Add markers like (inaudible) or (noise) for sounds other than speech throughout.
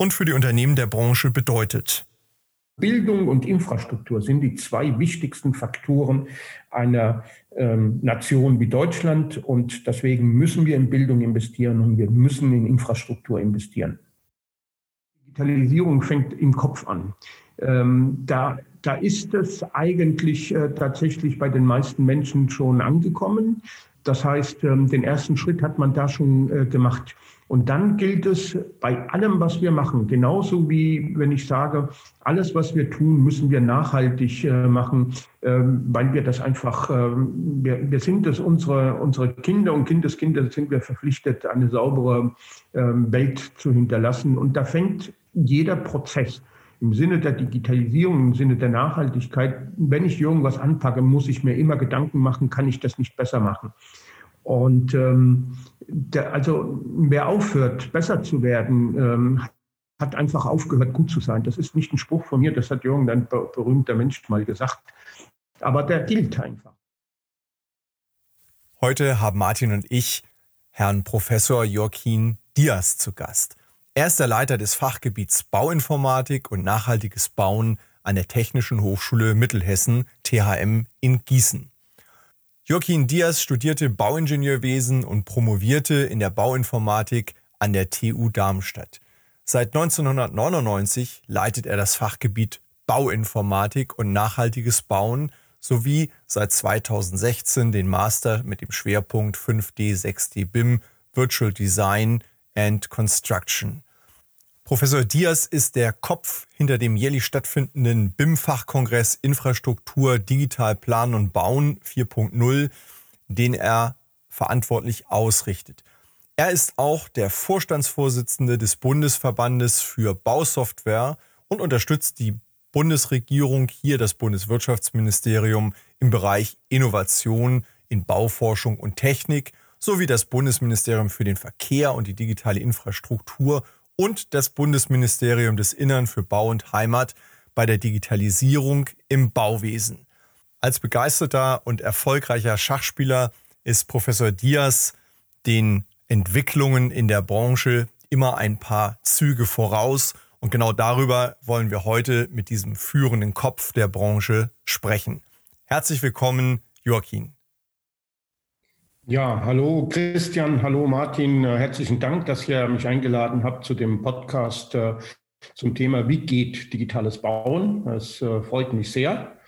und für die Unternehmen der Branche bedeutet. Bildung und Infrastruktur sind die zwei wichtigsten Faktoren einer ähm, Nation wie Deutschland und deswegen müssen wir in Bildung investieren und wir müssen in Infrastruktur investieren. Digitalisierung fängt im Kopf an. Ähm, da, da ist es eigentlich äh, tatsächlich bei den meisten Menschen schon angekommen. Das heißt, ähm, den ersten Schritt hat man da schon äh, gemacht. Und dann gilt es bei allem, was wir machen, genauso wie wenn ich sage, alles, was wir tun, müssen wir nachhaltig äh, machen, ähm, weil wir das einfach, ähm, wir, wir sind es, unsere, unsere Kinder und Kindeskinder sind wir verpflichtet, eine saubere Welt zu hinterlassen. Und da fängt jeder Prozess im Sinne der Digitalisierung, im Sinne der Nachhaltigkeit, wenn ich irgendwas anpacke, muss ich mir immer Gedanken machen, kann ich das nicht besser machen. Und ähm, der, also wer aufhört, besser zu werden, ähm, hat einfach aufgehört, gut zu sein. Das ist nicht ein Spruch von mir, das hat Jürgen, ein berühmter Mensch, mal gesagt. Aber der gilt einfach. Heute haben Martin und ich Herrn Professor Joaquin Diaz zu Gast. Er ist der Leiter des Fachgebiets Bauinformatik und nachhaltiges Bauen an der Technischen Hochschule Mittelhessen THM in Gießen. Joaquin Diaz studierte Bauingenieurwesen und promovierte in der Bauinformatik an der TU Darmstadt. Seit 1999 leitet er das Fachgebiet Bauinformatik und nachhaltiges Bauen sowie seit 2016 den Master mit dem Schwerpunkt 5D, 6D BIM Virtual Design and Construction. Professor Diaz ist der Kopf hinter dem jährlich stattfindenden BIM-Fachkongress Infrastruktur, Digital Planen und Bauen 4.0, den er verantwortlich ausrichtet. Er ist auch der Vorstandsvorsitzende des Bundesverbandes für Bausoftware und unterstützt die Bundesregierung, hier das Bundeswirtschaftsministerium, im Bereich Innovation in Bauforschung und Technik sowie das Bundesministerium für den Verkehr und die digitale Infrastruktur und das Bundesministerium des Innern für Bau und Heimat bei der Digitalisierung im Bauwesen. Als begeisterter und erfolgreicher Schachspieler ist Professor Diaz den Entwicklungen in der Branche immer ein paar Züge voraus. Und genau darüber wollen wir heute mit diesem führenden Kopf der Branche sprechen. Herzlich willkommen, Joaquin. Ja, hallo Christian, hallo Martin. Äh, herzlichen Dank, dass ihr mich eingeladen habt zu dem Podcast äh, zum Thema Wie geht digitales Bauen? Das äh, freut mich sehr.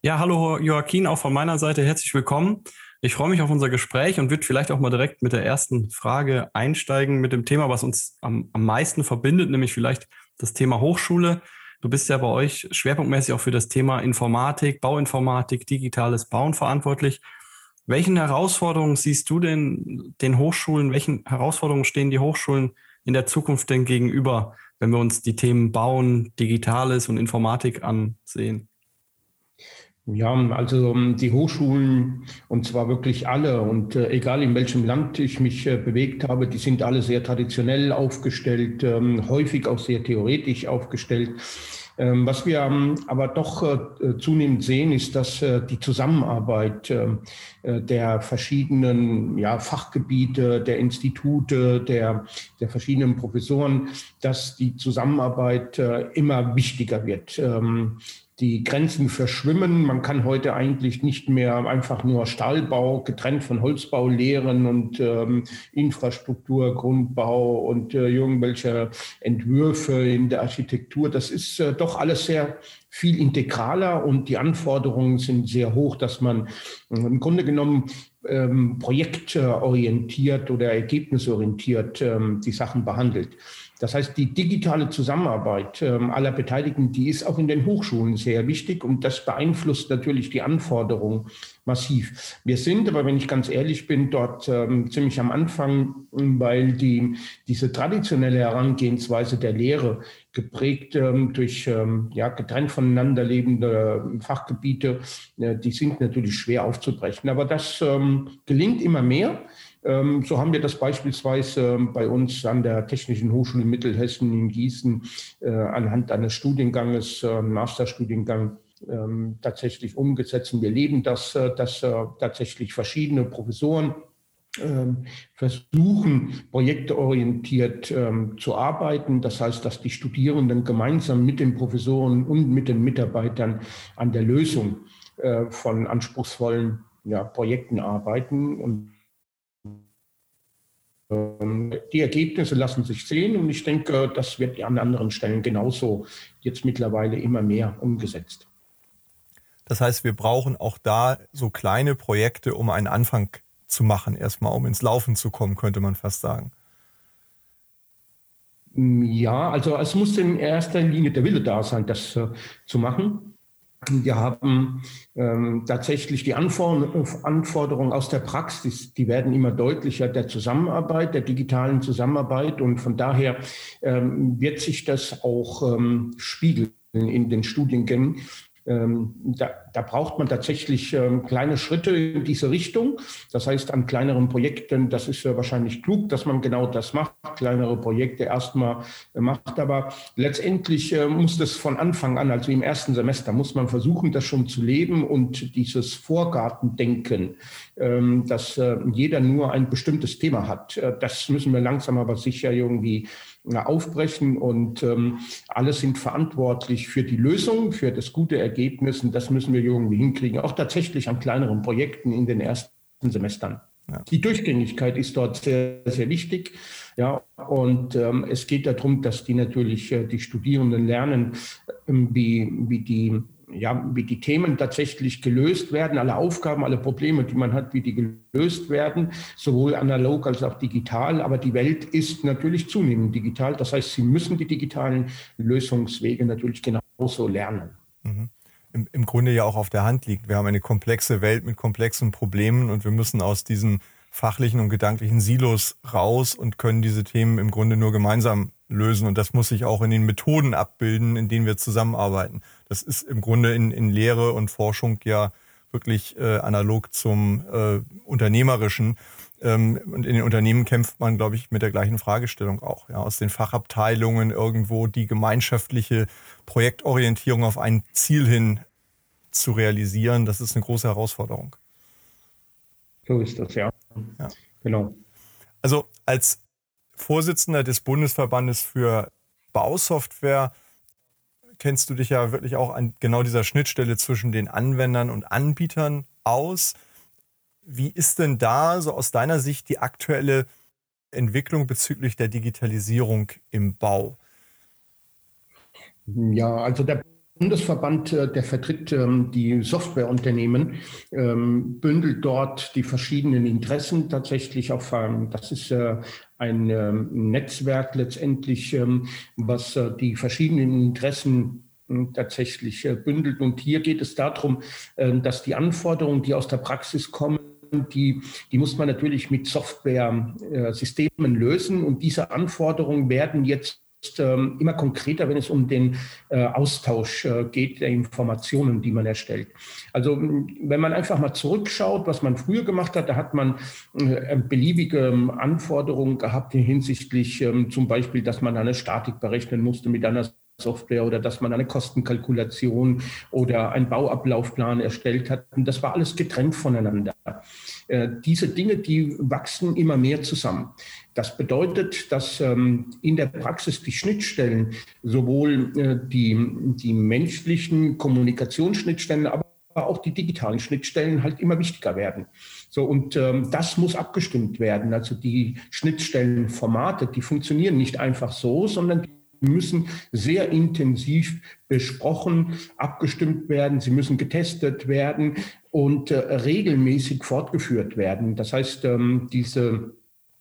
Ja, hallo Joaquin, auch von meiner Seite herzlich willkommen. Ich freue mich auf unser Gespräch und würde vielleicht auch mal direkt mit der ersten Frage einsteigen, mit dem Thema, was uns am, am meisten verbindet, nämlich vielleicht das Thema Hochschule. Du bist ja bei euch schwerpunktmäßig auch für das Thema Informatik, Bauinformatik, digitales Bauen verantwortlich. Welchen Herausforderungen siehst du denn den Hochschulen? Welchen Herausforderungen stehen die Hochschulen in der Zukunft denn gegenüber, wenn wir uns die Themen Bauen, Digitales und Informatik ansehen? Ja, also ähm, die Hochschulen, und zwar wirklich alle, und äh, egal in welchem Land ich mich äh, bewegt habe, die sind alle sehr traditionell aufgestellt, ähm, häufig auch sehr theoretisch aufgestellt. Ähm, was wir ähm, aber doch äh, zunehmend sehen, ist, dass äh, die Zusammenarbeit ähm, äh, der verschiedenen ja, Fachgebiete, der Institute, der, der verschiedenen Professoren, dass die Zusammenarbeit immer wichtiger wird die Grenzen verschwimmen. Man kann heute eigentlich nicht mehr einfach nur Stahlbau getrennt von Holzbau lehren und ähm, Infrastruktur, Grundbau und äh, irgendwelche Entwürfe in der Architektur. Das ist äh, doch alles sehr viel integraler und die Anforderungen sind sehr hoch, dass man äh, im Grunde genommen ähm, projektorientiert oder ergebnisorientiert ähm, die Sachen behandelt. Das heißt, die digitale Zusammenarbeit ähm, aller Beteiligten, die ist auch in den Hochschulen sehr wichtig und das beeinflusst natürlich die Anforderungen massiv. Wir sind aber, wenn ich ganz ehrlich bin, dort ähm, ziemlich am Anfang, weil die, diese traditionelle Herangehensweise der Lehre geprägt ähm, durch ja, getrennt voneinander lebende Fachgebiete. Äh, die sind natürlich schwer aufzubrechen. Aber das gelingt immer mehr. Ähm, so haben wir das beispielsweise ähm, bei uns an der Technischen Hochschule Mittelhessen in Gießen äh, anhand eines Studienganges, äh, Masterstudiengang, ähm, tatsächlich umgesetzt. Und wir leben das, äh, dass tatsächlich verschiedene Professoren versuchen, projektorientiert zu arbeiten. Das heißt, dass die Studierenden gemeinsam mit den Professoren und mit den Mitarbeitern an der Lösung von anspruchsvollen ja, Projekten arbeiten. Und ähm, die Ergebnisse lassen sich sehen und ich denke, das wird an anderen Stellen genauso jetzt mittlerweile immer mehr umgesetzt. Das heißt, wir brauchen auch da so kleine Projekte, um einen Anfang zu machen, erstmal um ins Laufen zu kommen, könnte man fast sagen. Ja, also es muss in erster Linie der Wille da sein, das äh, zu machen. Wir haben ähm, tatsächlich die Anforderungen aus der Praxis, die werden immer deutlicher der Zusammenarbeit, der digitalen Zusammenarbeit. Und von daher ähm, wird sich das auch ähm, spiegeln in den Studiengängen. Ähm, da, da, braucht man tatsächlich ähm, kleine Schritte in diese Richtung. Das heißt, an kleineren Projekten, das ist ja wahrscheinlich klug, dass man genau das macht, kleinere Projekte erstmal macht. Aber letztendlich äh, muss das von Anfang an, also im ersten Semester, muss man versuchen, das schon zu leben und dieses Vorgartendenken, ähm, dass äh, jeder nur ein bestimmtes Thema hat, äh, das müssen wir langsam aber sicher irgendwie aufbrechen und ähm, alle sind verantwortlich für die Lösung, für das gute Ergebnis und das müssen wir irgendwie hinkriegen, auch tatsächlich an kleineren Projekten in den ersten Semestern. Ja. Die Durchgängigkeit ist dort sehr, sehr wichtig. Ja, und ähm, es geht darum, dass die natürlich äh, die Studierenden lernen, äh, wie, wie die ja, wie die Themen tatsächlich gelöst werden, alle Aufgaben, alle Probleme, die man hat, wie die gelöst werden, sowohl analog als auch digital. Aber die Welt ist natürlich zunehmend digital. Das heißt, sie müssen die digitalen Lösungswege natürlich genauso lernen. Mhm. Im, Im Grunde ja auch auf der Hand liegt. Wir haben eine komplexe Welt mit komplexen Problemen und wir müssen aus diesen fachlichen und gedanklichen Silos raus und können diese Themen im Grunde nur gemeinsam lösen. Und das muss sich auch in den Methoden abbilden, in denen wir zusammenarbeiten. Das ist im Grunde in, in Lehre und Forschung ja wirklich äh, analog zum äh, Unternehmerischen. Ähm, und in den Unternehmen kämpft man, glaube ich, mit der gleichen Fragestellung auch. Ja, aus den Fachabteilungen irgendwo die gemeinschaftliche Projektorientierung auf ein Ziel hin zu realisieren, das ist eine große Herausforderung. So ist das, ja. ja. Genau. Also als Vorsitzender des Bundesverbandes für Bausoftware kennst du dich ja wirklich auch an genau dieser Schnittstelle zwischen den Anwendern und Anbietern aus. Wie ist denn da so aus deiner Sicht die aktuelle Entwicklung bezüglich der Digitalisierung im Bau? Ja, also der Bundesverband, äh, der vertritt ähm, die Softwareunternehmen, ähm, bündelt dort die verschiedenen Interessen tatsächlich auf, ähm, das ist äh, ein ähm, Netzwerk letztendlich, ähm, was äh, die verschiedenen Interessen hm, tatsächlich äh, bündelt. Und hier geht es darum, äh, dass die Anforderungen, die aus der Praxis kommen, die, die muss man natürlich mit Software-Systemen lösen. Und diese Anforderungen werden jetzt ähm, immer konkreter, wenn es um den äh, Austausch äh, geht der Informationen, die man erstellt. Also wenn man einfach mal zurückschaut, was man früher gemacht hat, da hat man äh, beliebige ähm, Anforderungen gehabt hinsichtlich ähm, zum Beispiel, dass man eine Statik berechnen musste mit einer Software oder dass man eine Kostenkalkulation oder einen Bauablaufplan erstellt hat. Und das war alles getrennt voneinander. Diese Dinge, die wachsen immer mehr zusammen. Das bedeutet, dass ähm, in der Praxis die Schnittstellen, sowohl äh, die, die menschlichen Kommunikationsschnittstellen, aber auch die digitalen Schnittstellen halt immer wichtiger werden. So, und ähm, das muss abgestimmt werden. Also die Schnittstellenformate, die funktionieren nicht einfach so, sondern die müssen sehr intensiv besprochen, abgestimmt werden, sie müssen getestet werden und äh, regelmäßig fortgeführt werden. Das heißt, ähm, diese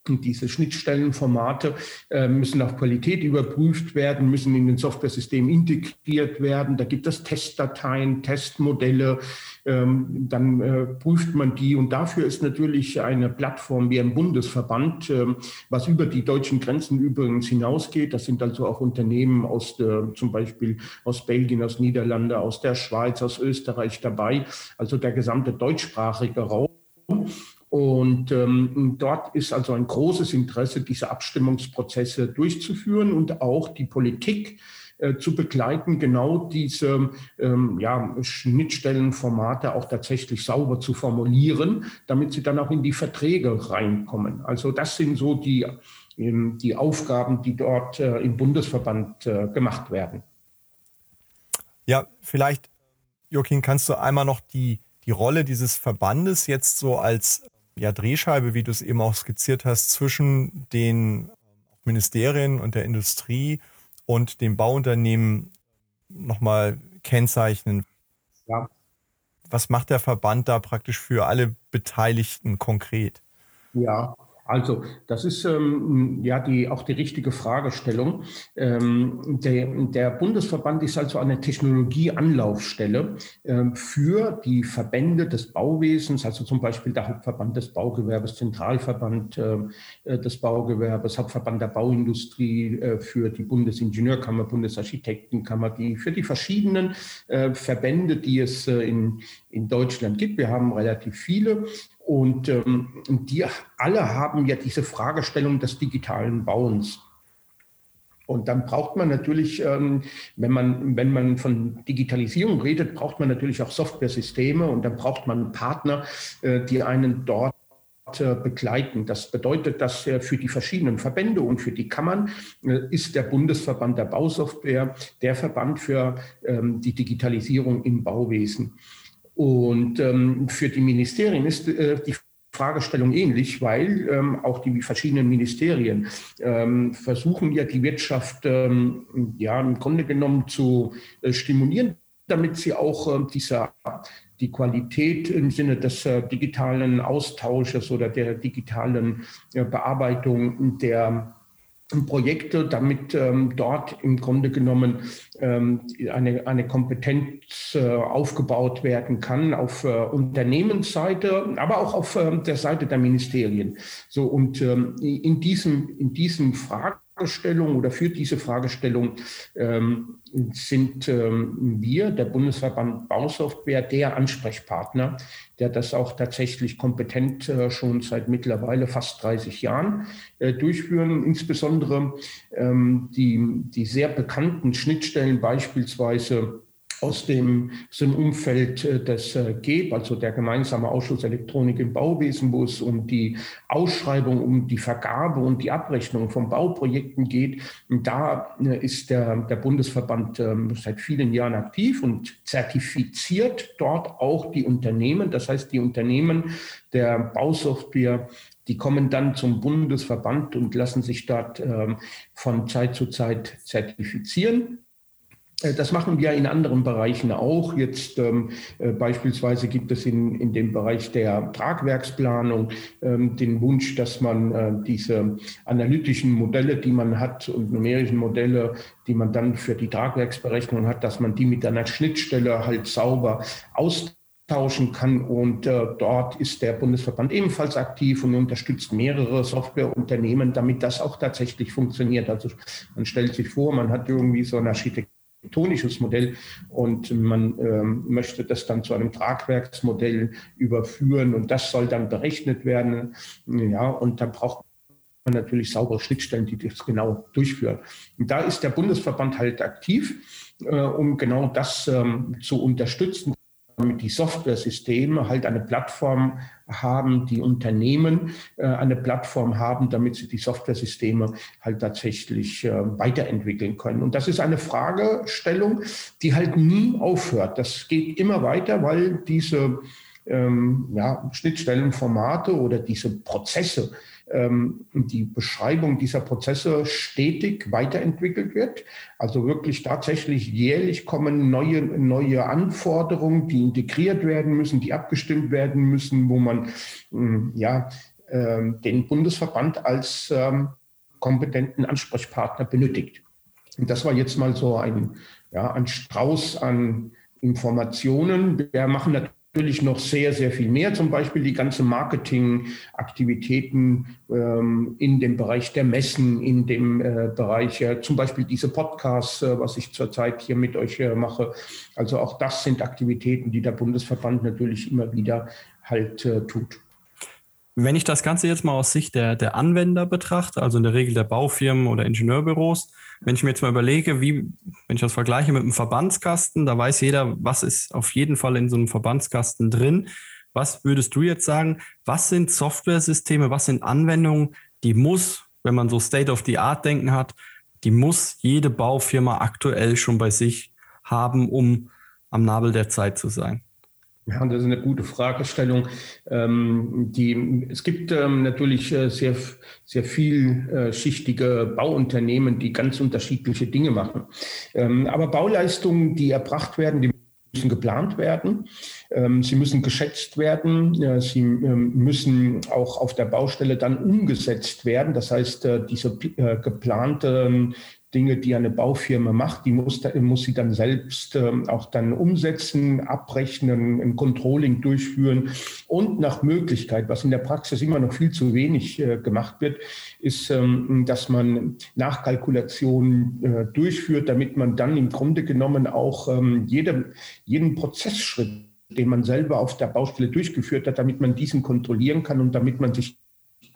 und diese Schnittstellenformate äh, müssen auf Qualität überprüft werden, müssen in den Software-System integriert werden. Da gibt es Testdateien, Testmodelle, ähm, dann äh, prüft man die. Und dafür ist natürlich eine Plattform wie ein Bundesverband, äh, was über die deutschen Grenzen übrigens hinausgeht. Das sind also auch Unternehmen aus der, zum Beispiel aus Belgien, aus Niederlande, aus der Schweiz, aus Österreich dabei. Also der gesamte deutschsprachige Raum. Und ähm, dort ist also ein großes Interesse, diese Abstimmungsprozesse durchzuführen und auch die Politik äh, zu begleiten, genau diese ähm, ja, Schnittstellenformate auch tatsächlich sauber zu formulieren, damit sie dann auch in die Verträge reinkommen. Also das sind so die, ähm, die Aufgaben, die dort äh, im Bundesverband äh, gemacht werden. Ja, vielleicht, Joachim, kannst du einmal noch die, die Rolle dieses Verbandes jetzt so als ja, Drehscheibe, wie du es eben auch skizziert hast, zwischen den Ministerien und der Industrie und dem Bauunternehmen nochmal kennzeichnen. Ja. Was macht der Verband da praktisch für alle Beteiligten konkret? Ja, also, das ist ähm, ja die, auch die richtige Fragestellung. Ähm, der, der, Bundesverband ist also eine Technologieanlaufstelle ähm, für die Verbände des Bauwesens, also zum Beispiel der Hauptverband des Baugewerbes, Zentralverband äh, des Baugewerbes, Hauptverband der Bauindustrie, äh, für die Bundesingenieurkammer, Bundesarchitektenkammer, die für die verschiedenen äh, Verbände, die es äh, in, in Deutschland gibt. Wir haben relativ viele. Und ähm, die alle haben ja diese Fragestellung des digitalen Bauens. Und dann braucht man natürlich, ähm, wenn, man, wenn man von Digitalisierung redet, braucht man natürlich auch Software-Systeme und dann braucht man Partner, äh, die einen dort äh, begleiten. Das bedeutet, dass äh, für die verschiedenen Verbände und für die Kammern äh, ist der Bundesverband der Bausoftware der Verband für ähm, die Digitalisierung im Bauwesen. Und ähm, für die Ministerien ist äh, die Fragestellung ähnlich, weil ähm, auch die verschiedenen Ministerien ähm, versuchen ja die Wirtschaft ähm, ja im Grunde genommen zu äh, stimulieren, damit sie auch äh, dieser die Qualität im Sinne des äh, digitalen Austausches oder der digitalen äh, Bearbeitung der Projekte, damit ähm, dort im Grunde genommen ähm, eine, eine Kompetenz äh, aufgebaut werden kann auf äh, Unternehmensseite, aber auch auf äh, der Seite der Ministerien. So und ähm, in diesem in diesem Fragen Fragestellung oder für diese Fragestellung ähm, sind ähm, wir, der Bundesverband Bausoftware, der Ansprechpartner, der das auch tatsächlich kompetent äh, schon seit mittlerweile fast 30 Jahren äh, durchführen. Insbesondere ähm, die, die sehr bekannten Schnittstellen beispielsweise aus dem, aus dem Umfeld äh, des äh, GEB, also der gemeinsame Ausschuss Elektronik im Bauwesen, wo es um die Ausschreibung, um die Vergabe und die Abrechnung von Bauprojekten geht. Und da äh, ist der, der Bundesverband ähm, seit vielen Jahren aktiv und zertifiziert dort auch die Unternehmen. Das heißt, die Unternehmen der Bausoftware die kommen dann zum Bundesverband und lassen sich dort ähm, von Zeit zu Zeit zertifizieren. Äh, das machen wir in anderen Bereichen auch. Jetzt ähm, äh, beispielsweise gibt es in, in dem Bereich der Tragwerksplanung ähm, den Wunsch, dass man äh, diese analytischen Modelle, die man hat und numerischen Modelle, die man dann für die Tragwerksberechnung hat, dass man die mit einer Schnittstelle halt sauber austauschen kann. Und äh, dort ist der Bundesverband ebenfalls aktiv und unterstützt mehrere Softwareunternehmen, damit das auch tatsächlich funktioniert. Also man stellt sich vor, man hat irgendwie so eine Architektur architektonisches Modell und man ähm, möchte das dann zu einem Tragwerksmodell überführen und das soll dann berechnet werden. Ja, und dann braucht man natürlich saubere Schnittstellen, die das genau durchführen. Und da ist der Bundesverband halt aktiv, äh, um genau das ähm, zu unterstützen, damit die Software-Systeme halt eine Plattform haben, die Unternehmen äh, eine Plattform haben, damit sie die Software-Systeme halt tatsächlich äh, weiterentwickeln können. Und das ist eine Fragestellung, die halt nie aufhört. Das geht immer weiter, weil diese ähm, ja, Schnittstellenformate oder diese Prozesse, die Beschreibung dieser Prozesse stetig weiterentwickelt wird. Also wirklich tatsächlich jährlich kommen neue, neue Anforderungen, die integriert werden müssen, die abgestimmt werden müssen, wo man ähm, ja ähm, den Bundesverband als ähm, kompetenten Ansprechpartner benötigt. Und das war jetzt mal so ein, ja, ein Strauß an Informationen. Wir machen natürlich noch sehr, sehr viel mehr, zum Beispiel die ganzen Marketingaktivitäten ähm, in dem Bereich der Messen, in dem äh, Bereich äh, zum Beispiel diese Podcasts, äh, was ich zurzeit hier mit euch äh, mache. Also auch das sind Aktivitäten, die der Bundesverband natürlich immer wieder halt äh, tut. Wenn ich das Ganze jetzt mal aus Sicht der, der Anwender betrachte, also in der Regel der Baufirmen oder Ingenieurbüros, wenn ich mir jetzt mal überlege, wie, wenn ich das vergleiche mit einem Verbandskasten, da weiß jeder, was ist auf jeden Fall in so einem Verbandskasten drin. Was würdest du jetzt sagen? Was sind Softwaresysteme, was sind Anwendungen, die muss, wenn man so State of the Art denken hat, die muss jede Baufirma aktuell schon bei sich haben, um am Nabel der Zeit zu sein? Ja, das ist eine gute Fragestellung. Ähm, die, es gibt ähm, natürlich äh, sehr, sehr vielschichtige Bauunternehmen, die ganz unterschiedliche Dinge machen. Ähm, aber Bauleistungen, die erbracht werden, die müssen geplant werden. Ähm, sie müssen geschätzt werden. Sie ähm, müssen auch auf der Baustelle dann umgesetzt werden. Das heißt, äh, diese äh, geplante Dinge, die eine Baufirma macht, die muss, muss sie dann selbst ähm, auch dann umsetzen, abrechnen, ein Controlling durchführen. Und nach Möglichkeit, was in der Praxis immer noch viel zu wenig äh, gemacht wird, ist, ähm, dass man Nachkalkulationen äh, durchführt, damit man dann im Grunde genommen auch ähm, jede, jeden Prozessschritt den man selber auf der Baustelle durchgeführt hat, damit man diesen kontrollieren kann und damit man sich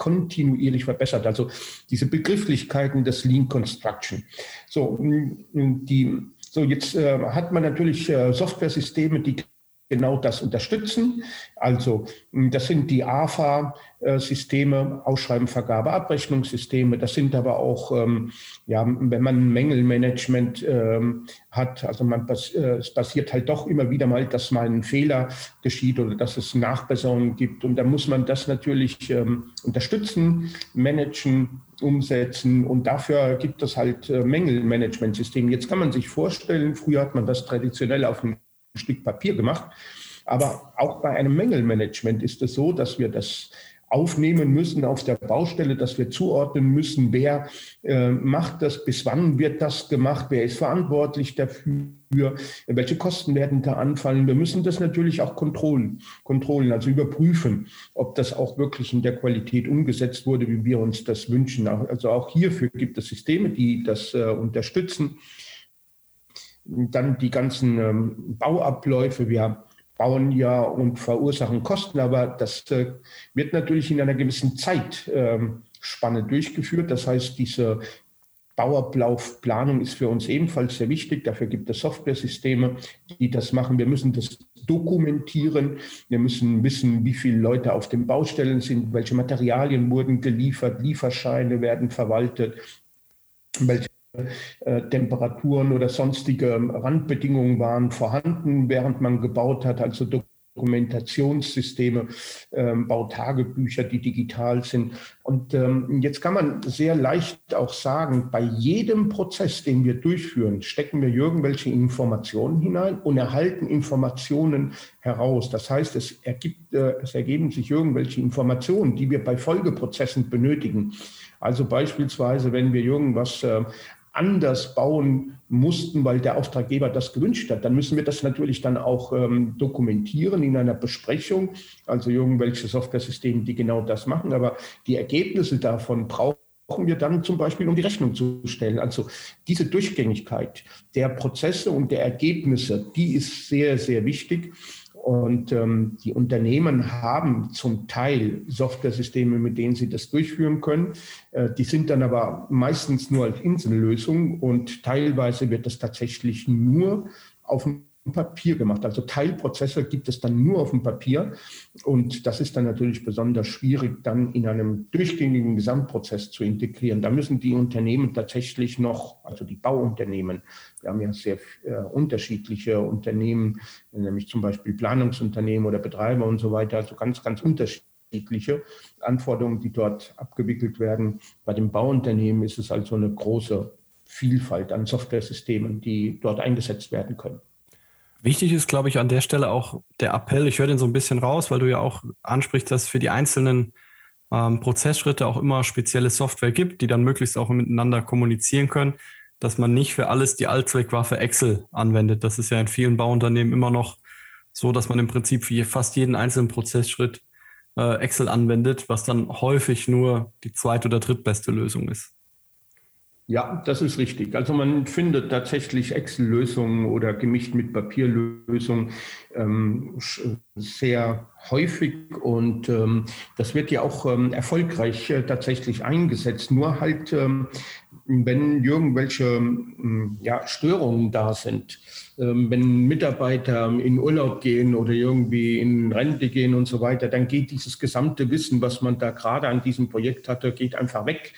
kontinuierlich verbessert. Also diese Begrifflichkeiten des Lean Construction. So, die, so jetzt äh, hat man natürlich äh, Software-Systeme, die genau das unterstützen. Also das sind die AFA-Systeme, Ausschreiben, Vergabe, Abrechnungssysteme. Das sind aber auch, ähm, ja, wenn man Mängelmanagement ähm, hat, also man, äh, es passiert halt doch immer wieder mal, dass mal ein Fehler geschieht oder dass es Nachbesserungen gibt. Und da muss man das natürlich ähm, unterstützen, managen, umsetzen. Und dafür gibt es halt äh, Mängelmanagementsysteme. Jetzt kann man sich vorstellen, früher hat man das traditionell auf dem Stück Papier gemacht. Aber auch bei einem Mängelmanagement ist es so, dass wir das aufnehmen müssen auf der Baustelle, dass wir zuordnen müssen, wer äh, macht das, bis wann wird das gemacht, wer ist verantwortlich dafür, welche Kosten werden da anfallen. Wir müssen das natürlich auch kontrollen, kontrollen, also überprüfen, ob das auch wirklich in der Qualität umgesetzt wurde, wie wir uns das wünschen. Also auch hierfür gibt es Systeme, die das äh, unterstützen. Dann die ganzen ähm, Bauabläufe. Wir bauen ja und verursachen Kosten, aber das äh, wird natürlich in einer gewissen Zeitspanne ähm, durchgeführt. Das heißt, diese Bauablaufplanung ist für uns ebenfalls sehr wichtig. Dafür gibt es Softwaresysteme, die das machen. Wir müssen das dokumentieren. Wir müssen wissen, wie viele Leute auf den Baustellen sind, welche Materialien wurden geliefert, Lieferscheine werden verwaltet, welche äh, Temperaturen oder sonstige Randbedingungen waren vorhanden, während man gebaut hat, also Dokumentationssysteme, ähm, Bautagebücher, die digital sind. Und ähm, jetzt kann man sehr leicht auch sagen, bei jedem Prozess, den wir durchführen, stecken wir irgendwelche Informationen hinein und erhalten Informationen heraus. Das heißt, es, ergibt, äh, es ergeben sich irgendwelche Informationen, die wir bei Folgeprozessen benötigen. Also beispielsweise, wenn wir irgendwas äh, anders bauen mussten, weil der Auftraggeber das gewünscht hat, dann müssen wir das natürlich dann auch ähm, dokumentieren in einer Besprechung, also irgendwelche Software-Systeme, die genau das machen. Aber die Ergebnisse davon brauchen wir dann zum Beispiel, um die Rechnung zu stellen. Also diese Durchgängigkeit der Prozesse und der Ergebnisse, die ist sehr, sehr wichtig. Und ähm, die Unternehmen haben zum Teil Software-Systeme, mit denen sie das durchführen können. Äh, die sind dann aber meistens nur als Insellösung und teilweise wird das tatsächlich nur auf dem Papier gemacht. Also Teilprozesse gibt es dann nur auf dem Papier. Und das ist dann natürlich besonders schwierig, dann in einem durchgängigen Gesamtprozess zu integrieren. Da müssen die Unternehmen tatsächlich noch, also die Bauunternehmen, wir haben ja sehr äh, unterschiedliche Unternehmen, nämlich zum Beispiel Planungsunternehmen oder Betreiber und so weiter, also ganz, ganz unterschiedliche Anforderungen, die dort abgewickelt werden. Bei den Bauunternehmen ist es also eine große Vielfalt an Softwaresystemen, die dort eingesetzt werden können. Wichtig ist, glaube ich, an der Stelle auch der Appell. Ich höre den so ein bisschen raus, weil du ja auch ansprichst, dass für die einzelnen ähm, Prozessschritte auch immer spezielle Software gibt, die dann möglichst auch miteinander kommunizieren können, dass man nicht für alles die Allzweckwaffe Excel anwendet. Das ist ja in vielen Bauunternehmen immer noch so, dass man im Prinzip für fast jeden einzelnen Prozessschritt äh, Excel anwendet, was dann häufig nur die zweite oder drittbeste Lösung ist. Ja, das ist richtig. Also man findet tatsächlich Excel-Lösungen oder gemischt mit Papierlösungen ähm, sehr häufig und ähm, das wird ja auch ähm, erfolgreich äh, tatsächlich eingesetzt. Nur halt, ähm, wenn irgendwelche ähm, ja, Störungen da sind, ähm, wenn Mitarbeiter in Urlaub gehen oder irgendwie in Rente gehen und so weiter, dann geht dieses gesamte Wissen, was man da gerade an diesem Projekt hatte, geht einfach weg.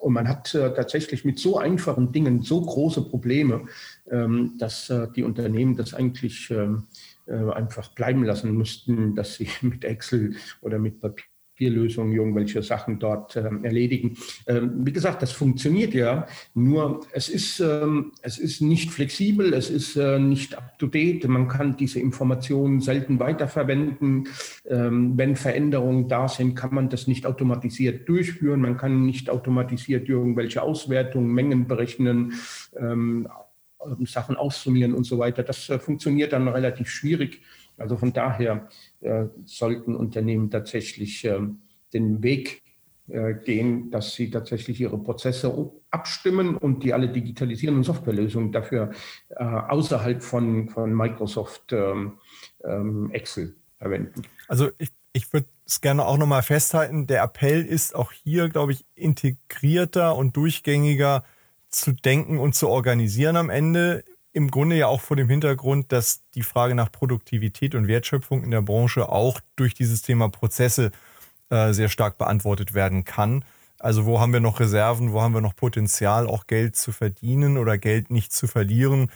Und man hat äh, tatsächlich mit so einfachen Dingen so große Probleme, ähm, dass äh, die Unternehmen das eigentlich ähm, äh, einfach bleiben lassen müssten, dass sie (laughs) mit Excel oder mit Papier Papierlösungen irgendwelche Sachen dort ähm, erledigen. Ähm, wie gesagt, das funktioniert ja, nur es ist, ähm, es ist nicht flexibel, es ist äh, nicht up-to-date, man kann diese Informationen selten weiterverwenden. Wenn Veränderungen da sind, kann man das nicht automatisiert durchführen, man kann nicht automatisiert irgendwelche Auswertungen, Mengen berechnen, Sachen aussummieren und so weiter. Das äh, funktioniert dann relativ schwierig. Also von daher sollten Unternehmen tatsächlich äh, den Weg äh, gehen, dass sie tatsächlich ihre Prozesse abstimmen und die alle digitalisieren und Softwarelösungen dafür äh, außerhalb von, von Microsoft ähm, ähm, Excel verwenden. Also ich, ich würde es gerne auch nochmal festhalten, der Appell ist auch hier, glaube ich, integrierter und durchgängiger zu denken und zu organisieren am Ende im Grunde ja auch vor dem Hintergrund, dass die Frage nach Produktivität und Wertschöpfung in der Branche auch durch dieses Thema Prozesse äh, sehr stark beantwortet werden kann. Also wo haben wir noch Reserven, wo haben wir noch Potenzial, auch Geld zu verdienen oder Geld nicht zu verlieren.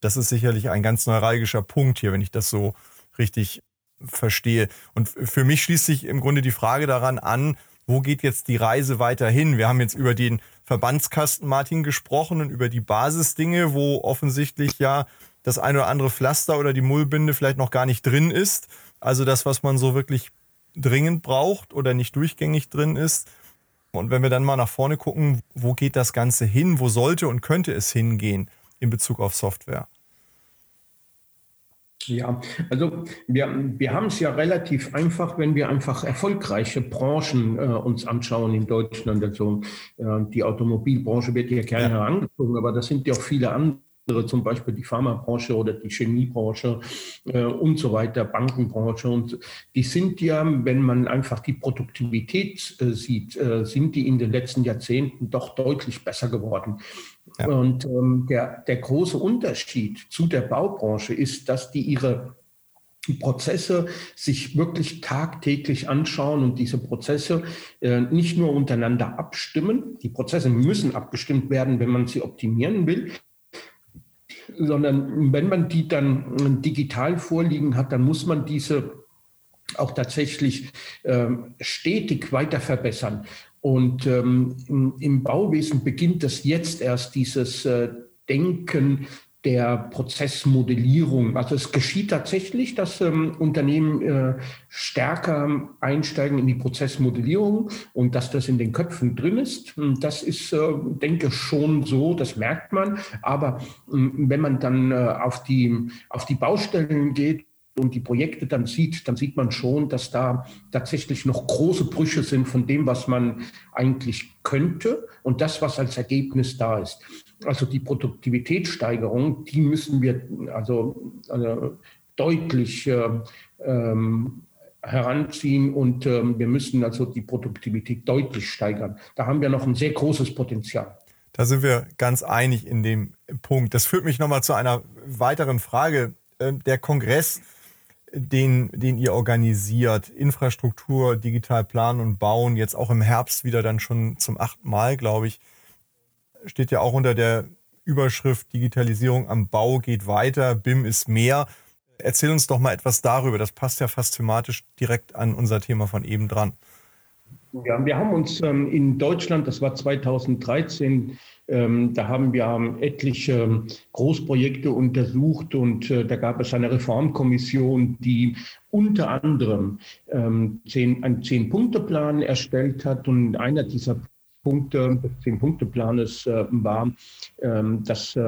Das ist sicherlich ein ganz neuralgischer Punkt hier, wenn ich das so richtig verstehe. Und für mich schließt sich im Grunde die Frage daran an, wo geht jetzt die Reise weiterhin? Wir haben jetzt über den Verbandskasten Martin gesprochen und über die Basisdinge, wo offensichtlich ja das eine oder andere Pflaster oder die Mullbinde vielleicht noch gar nicht drin ist. Also das, was man so wirklich dringend braucht oder nicht durchgängig drin ist. Und wenn wir dann mal nach vorne gucken, wo geht das Ganze hin? Wo sollte und könnte es hingehen in Bezug auf Software? Ja, also wir, wir haben es ja relativ einfach, wenn wir einfach erfolgreiche Branchen äh, uns anschauen in Deutschland. Also äh, die Automobilbranche wird hier gerne ja. herangezogen, aber das sind ja auch viele andere zum Beispiel die Pharmabranche oder die Chemiebranche äh, und so weiter, Bankenbranche. Und die sind ja, wenn man einfach die Produktivität äh, sieht, äh, sind die in den letzten Jahrzehnten doch deutlich besser geworden. Ja. Und ähm, der, der große Unterschied zu der Baubranche ist, dass die ihre Prozesse sich wirklich tagtäglich anschauen und diese Prozesse äh, nicht nur untereinander abstimmen. Die Prozesse müssen abgestimmt werden, wenn man sie optimieren will, sondern wenn man die dann digital vorliegen hat, dann muss man diese auch tatsächlich äh, stetig weiter verbessern. Und ähm, im, im, Bauwesen beginnt das jetzt erst, dieses äh, Denken der Prozessmodellierung. Also es geschieht tatsächlich, dass ähm, Unternehmen äh, stärker einsteigen in die Prozessmodellierung und dass das in den Köpfen drin ist. Das ist, äh, denke schon so, das merkt man. Aber äh, wenn man dann äh, auf, die, auf die Baustellen geht, und die Projekte dann sieht, dann sieht man schon, dass da tatsächlich noch große Brüche sind von dem, was man eigentlich könnte und das, was als Ergebnis da ist. Also die Produktivitätssteigerung, die müssen wir also, also deutlich äh, ähm, heranziehen und ähm, wir müssen also die Produktivität deutlich steigern. Da haben wir noch ein sehr großes Potenzial. Da sind wir ganz einig in dem Punkt. Das führt mich nochmal zu einer weiteren Frage. Ähm, der Kongress den, den ihr organisiert, Infrastruktur, digital planen und bauen, jetzt auch im Herbst wieder dann schon zum achten Mal, glaube ich, steht ja auch unter der Überschrift Digitalisierung am Bau geht weiter, BIM ist mehr. Erzähl uns doch mal etwas darüber. Das passt ja fast thematisch direkt an unser Thema von eben dran. Ja, wir haben uns ähm, in Deutschland, das war 2013, ähm, da haben wir ähm, etliche ähm, Großprojekte untersucht und äh, da gab es eine Reformkommission, die unter anderem zehn, einen Zehn-Punkte-Plan erstellt hat und einer dieser Punkte des Zehn-Punkte-Planes äh, war, dass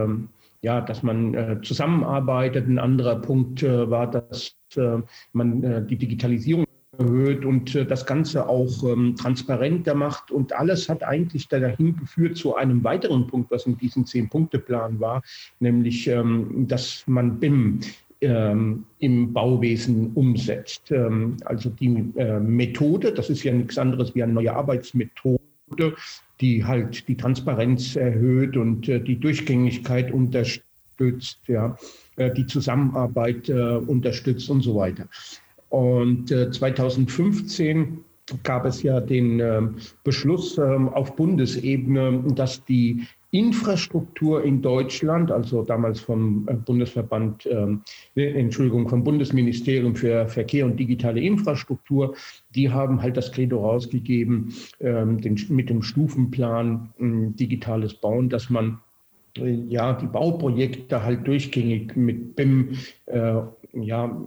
ja, dass man äh, zusammenarbeitet. Ein anderer Punkt äh, war, dass äh, man die Digitalisierung erhöht und äh, das Ganze auch ähm, transparenter macht. Und alles hat eigentlich dahin geführt zu einem weiteren Punkt, was in diesem Zehn-Punkte-Plan war, nämlich, ähm, dass man BIM ähm, im Bauwesen umsetzt. Also die äh, Methode, das ist ja nichts anderes wie eine neue Arbeitsmethode, die halt die Transparenz erhöht und äh, die Durchgängigkeit unterstützt, ja, die Zusammenarbeit äh, unterstützt und so weiter. Und 2015 äh, gab es ja den ähm, Beschluss ähm, auf Bundesebene, dass die Infrastruktur in Deutschland, also damals vom äh, Bundesverband, ähm, Entschuldigung, vom Bundesministerium für Verkehr und digitale Infrastruktur, die haben halt das Credo rausgegeben mit dem Stufenplan digitales Bauen, dass man äh, ja die Bauprojekte halt durchgängig mit BIM ja,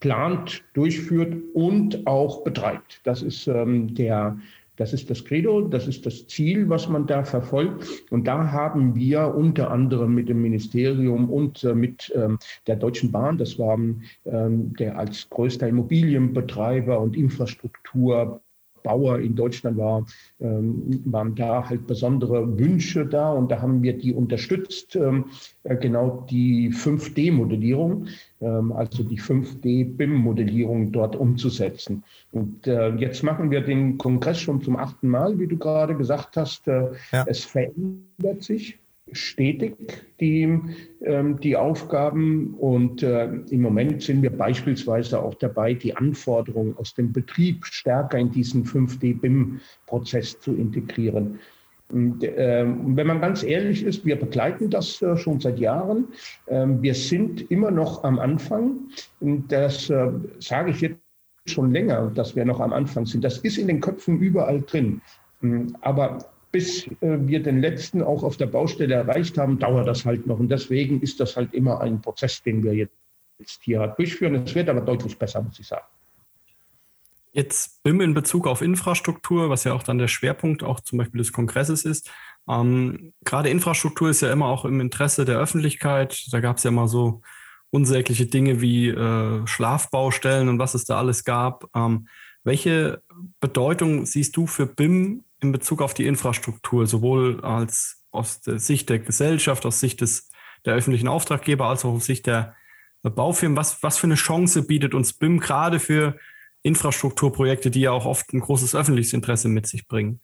plant, durchführt und auch betreibt. Das ist ähm, der das ist das Credo, das ist das Ziel, was man da verfolgt. Und da haben wir unter anderem mit dem Ministerium und äh, mit ähm, der Deutschen Bahn, das war ähm, der als größter Immobilienbetreiber und Infrastruktur Bauer in Deutschland war, ähm, waren da halt besondere Wünsche da und da haben wir die unterstützt, ähm, äh, genau die 5D-Modellierung, ähm, also die 5D-BIM-Modellierung dort umzusetzen. Und äh, jetzt machen wir den Kongress schon zum achten Mal, wie du gerade gesagt hast. Äh, ja. Es verändert sich stetig die, ähm, die Aufgaben. Und äh, im Moment sind wir beispielsweise auch dabei, die Anforderungen aus dem Betrieb stärker in diesen 5D-BIM-Prozess zu integrieren. Und, äh, wenn man ganz ehrlich ist, wir begleiten das äh, schon seit Jahren. Ähm, wir sind immer noch am Anfang. Das äh, sage ich jetzt schon länger, dass wir noch am Anfang sind. Das ist in den Köpfen überall drin. Aber bis äh, wir den letzten auch auf der Baustelle erreicht haben, dauert das halt noch. Und deswegen ist das halt immer ein Prozess, den wir jetzt hier durchführen. Es wird aber deutlich besser, muss ich sagen. Jetzt BIM in Bezug auf Infrastruktur, was ja auch dann der Schwerpunkt auch zum Beispiel des Kongresses ist. Ähm, gerade Infrastruktur ist ja immer auch im Interesse der Öffentlichkeit. Da gab es ja mal so unsägliche Dinge wie äh, Schlafbaustellen und was es da alles gab. Ähm, welche Bedeutung siehst du für BIM in Bezug auf die Infrastruktur, sowohl als aus der Sicht der Gesellschaft, aus Sicht des, der öffentlichen Auftraggeber, als auch aus Sicht der, Baufirmen. Was, was für eine Chance bietet uns BIM gerade für Infrastrukturprojekte, die ja auch oft ein großes öffentliches Interesse mit sich bringen?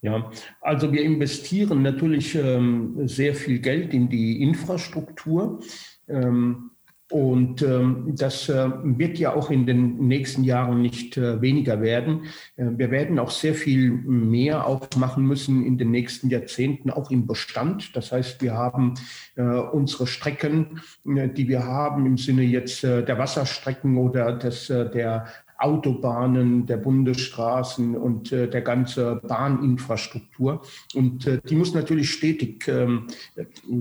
Ja, also wir investieren natürlich ähm, sehr viel Geld in die Infrastruktur. Ähm, und ähm, das äh, wird ja auch in den nächsten Jahren nicht äh, weniger werden. Äh, wir werden auch sehr viel mehr aufmachen müssen in den nächsten Jahrzehnten, auch im Bestand. Das heißt, wir haben äh, unsere Strecken, äh, die wir haben im Sinne jetzt äh, der Wasserstrecken oder des, der Autobahnen, der Bundesstraßen und äh, der ganze Bahninfrastruktur. Und äh, die muss natürlich stetig ähm,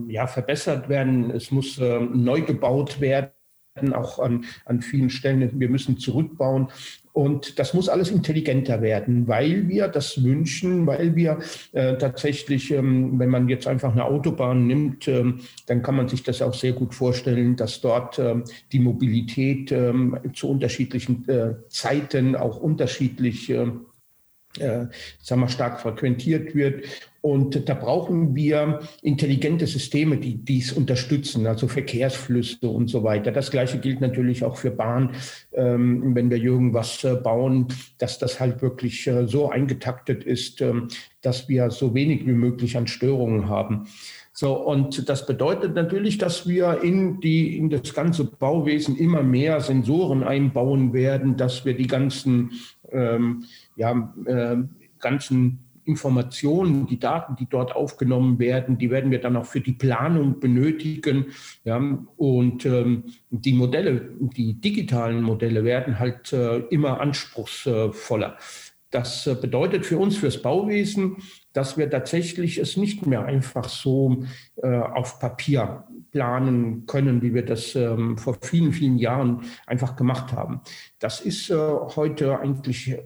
ja, verbessert werden. Es muss äh, neu gebaut werden auch an, an vielen Stellen. Wir müssen zurückbauen. Und das muss alles intelligenter werden, weil wir das wünschen, weil wir äh, tatsächlich, ähm, wenn man jetzt einfach eine Autobahn nimmt, ähm, dann kann man sich das auch sehr gut vorstellen, dass dort ähm, die Mobilität ähm, zu unterschiedlichen äh, Zeiten auch unterschiedlich äh, äh, sagen wir, stark frequentiert wird. Und da brauchen wir intelligente Systeme, die dies unterstützen, also Verkehrsflüsse und so weiter. Das Gleiche gilt natürlich auch für Bahn, ähm, wenn wir irgendwas äh, bauen, dass das halt wirklich äh, so eingetaktet ist, ähm, dass wir so wenig wie möglich an Störungen haben. So, und das bedeutet natürlich, dass wir in, die, in das ganze Bauwesen immer mehr Sensoren einbauen werden, dass wir die ganzen ähm, ja, äh, ganzen Informationen, die Daten, die dort aufgenommen werden, die werden wir dann auch für die Planung benötigen. Ja, und ähm, die Modelle, die digitalen Modelle werden halt äh, immer anspruchsvoller. Das bedeutet für uns, fürs Bauwesen, dass wir tatsächlich es nicht mehr einfach so äh, auf Papier planen können, wie wir das ähm, vor vielen, vielen Jahren einfach gemacht haben. Das ist äh, heute eigentlich, äh,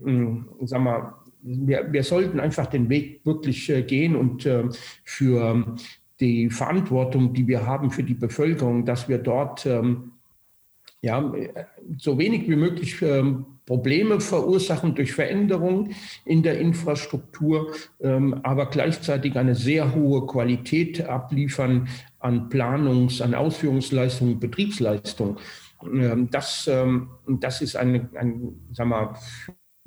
sag mal, wir, wir sollten einfach den Weg wirklich äh, gehen und äh, für die Verantwortung, die wir haben für die Bevölkerung, dass wir dort ähm, ja, so wenig wie möglich ähm, Probleme verursachen durch Veränderungen in der Infrastruktur, ähm, aber gleichzeitig eine sehr hohe Qualität abliefern an Planungs-, an Ausführungsleistung, Betriebsleistung. Ähm, das, ähm, das ist eine, ein, sag mal,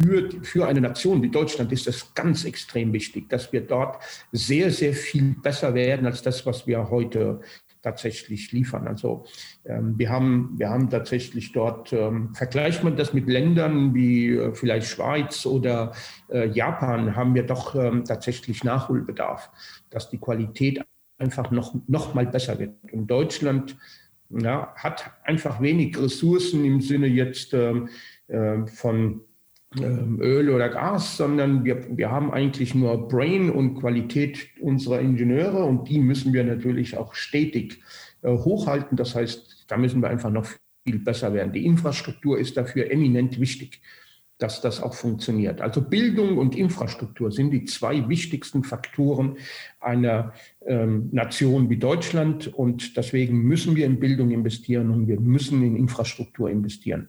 für, für eine Nation wie Deutschland ist es ganz extrem wichtig, dass wir dort sehr, sehr viel besser werden als das, was wir heute tatsächlich liefern. Also ähm, wir, haben, wir haben tatsächlich dort, ähm, vergleicht man das mit Ländern wie äh, vielleicht Schweiz oder äh, Japan, haben wir doch ähm, tatsächlich Nachholbedarf, dass die Qualität einfach noch, noch mal besser wird. Und Deutschland ja, hat einfach wenig Ressourcen im Sinne jetzt ähm, äh, von Öl oder Gas, sondern wir, wir haben eigentlich nur Brain und Qualität unserer Ingenieure und die müssen wir natürlich auch stetig äh, hochhalten. Das heißt, da müssen wir einfach noch viel besser werden. Die Infrastruktur ist dafür eminent wichtig, dass das auch funktioniert. Also Bildung und Infrastruktur sind die zwei wichtigsten Faktoren einer ähm, Nation wie Deutschland und deswegen müssen wir in Bildung investieren und wir müssen in Infrastruktur investieren.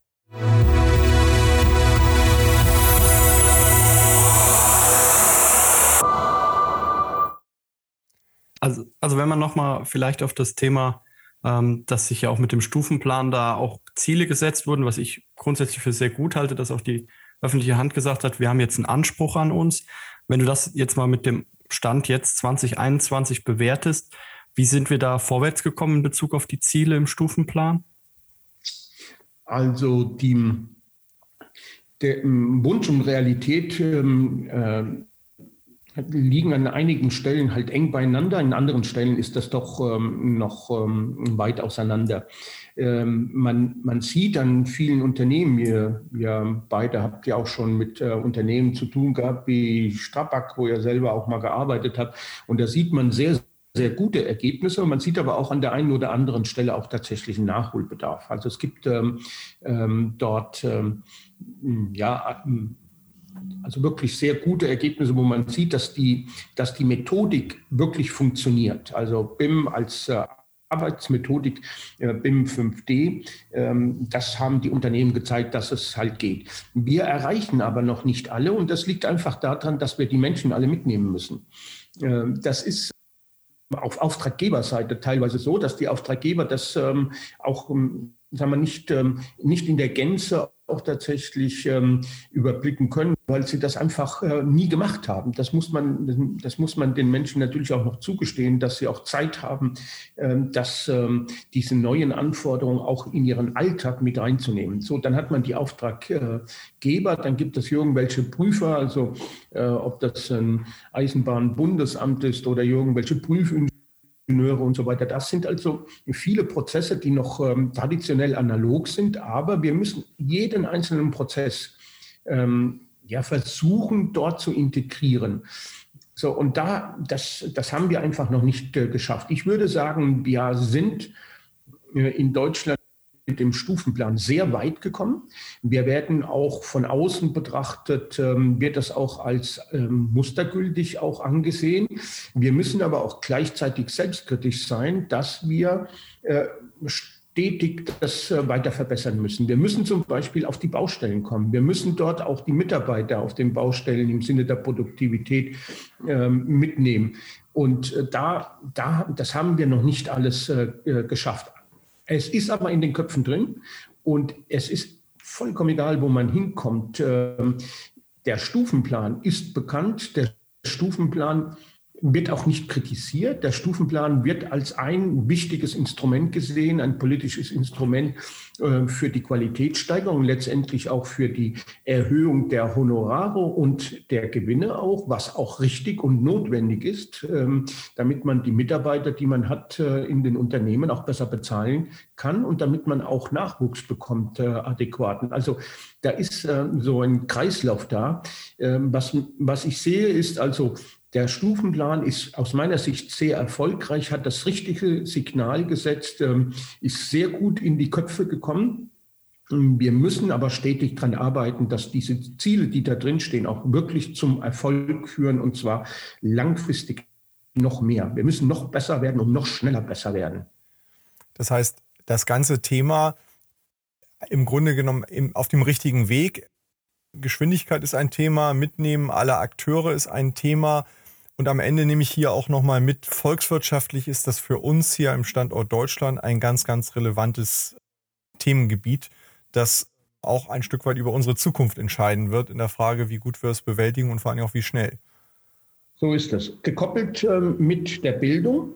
Also, also wenn man nochmal vielleicht auf das Thema, ähm, dass sich ja auch mit dem Stufenplan da auch Ziele gesetzt wurden, was ich grundsätzlich für sehr gut halte, dass auch die öffentliche Hand gesagt hat, wir haben jetzt einen Anspruch an uns. Wenn du das jetzt mal mit dem Stand jetzt 2021 bewertest, wie sind wir da vorwärts gekommen in Bezug auf die Ziele im Stufenplan? Also die, der Wunsch und Realität ähm, äh, liegen an einigen Stellen halt eng beieinander, in anderen Stellen ist das doch ähm, noch ähm, weit auseinander. Ähm, man, man sieht an vielen Unternehmen, ihr, ihr beide habt ja auch schon mit äh, Unternehmen zu tun gehabt, wie Strabag, wo ihr selber auch mal gearbeitet habt, und da sieht man sehr, sehr gute Ergebnisse. Man sieht aber auch an der einen oder anderen Stelle auch tatsächlich einen Nachholbedarf. Also es gibt ähm, ähm, dort ähm, ja ähm, also wirklich sehr gute Ergebnisse, wo man sieht, dass die, dass die Methodik wirklich funktioniert. Also BIM als äh, Arbeitsmethodik äh, BIM 5D, ähm, das haben die Unternehmen gezeigt, dass es halt geht. Wir erreichen aber noch nicht alle und das liegt einfach daran, dass wir die Menschen alle mitnehmen müssen. Äh, das ist auf Auftraggeberseite teilweise so, dass die Auftraggeber das ähm, auch ähm, sagen wir, nicht, ähm, nicht in der Gänze auch tatsächlich ähm, überblicken können, weil sie das einfach äh, nie gemacht haben. Das muss man, das muss man den Menschen natürlich auch noch zugestehen, dass sie auch Zeit haben, ähm, dass ähm, diese neuen Anforderungen auch in ihren Alltag mit reinzunehmen. So, dann hat man die Auftraggeber, dann gibt es irgendwelche Prüfer, also äh, ob das ein Eisenbahnbundesamt ist oder irgendwelche Prüfingenieure Ingenieure und so weiter. Das sind also viele Prozesse, die noch ähm, traditionell analog sind, aber wir müssen jeden einzelnen Prozess ähm, ja, versuchen, dort zu integrieren. So, und da, das, das haben wir einfach noch nicht äh, geschafft. Ich würde sagen, wir sind in Deutschland mit dem Stufenplan sehr weit gekommen. Wir werden auch von außen betrachtet, ähm, wird das auch als ähm, mustergültig auch angesehen. Wir müssen aber auch gleichzeitig selbstkritisch sein, dass wir äh, stetig das äh, weiter verbessern müssen. Wir müssen zum Beispiel auf die Baustellen kommen. Wir müssen dort auch die Mitarbeiter auf den Baustellen im Sinne der Produktivität ähm, mitnehmen. Und äh, da, da, das haben wir noch nicht alles äh, geschafft. Es ist aber in den Köpfen drin und es ist vollkommen egal, wo man hinkommt. Ähm, der Stufenplan ist bekannt. Der Stufenplan wird auch nicht kritisiert. Der Stufenplan wird als ein wichtiges Instrument gesehen, ein politisches Instrument äh, für die Qualitätssteigerung, letztendlich auch für die Erhöhung der Honorare und der Gewinne auch, was auch richtig und notwendig ist, ähm, damit man die Mitarbeiter, die man hat äh, in den Unternehmen, auch besser bezahlen kann und damit man auch Nachwuchs bekommt, äh, adäquaten. Also da ist so ein Kreislauf da. Ähm, was, was ich sehe, ist also, der Stufenplan ist aus meiner Sicht sehr erfolgreich, hat das richtige Signal gesetzt, ähm, ist sehr gut in die Köpfe gekommen. Wir müssen aber stetig daran arbeiten, dass diese Ziele, die da drin stehen, auch wirklich zum Erfolg führen und zwar langfristig noch mehr. Wir müssen noch besser werden und noch schneller besser werden. Das heißt, das ganze Thema im Grunde genommen auf dem richtigen Weg. Geschwindigkeit ist ein Thema, Mitnehmen aller Akteure ist ein Thema. Und am Ende nehme ich hier auch nochmal mit, volkswirtschaftlich ist das für uns hier im Standort Deutschland ein ganz, ganz relevantes Themengebiet, das auch ein Stück weit über unsere Zukunft entscheiden wird in der Frage, wie gut wir es bewältigen und vor allem auch wie schnell. So ist das. Gekoppelt ähm, mit der Bildung.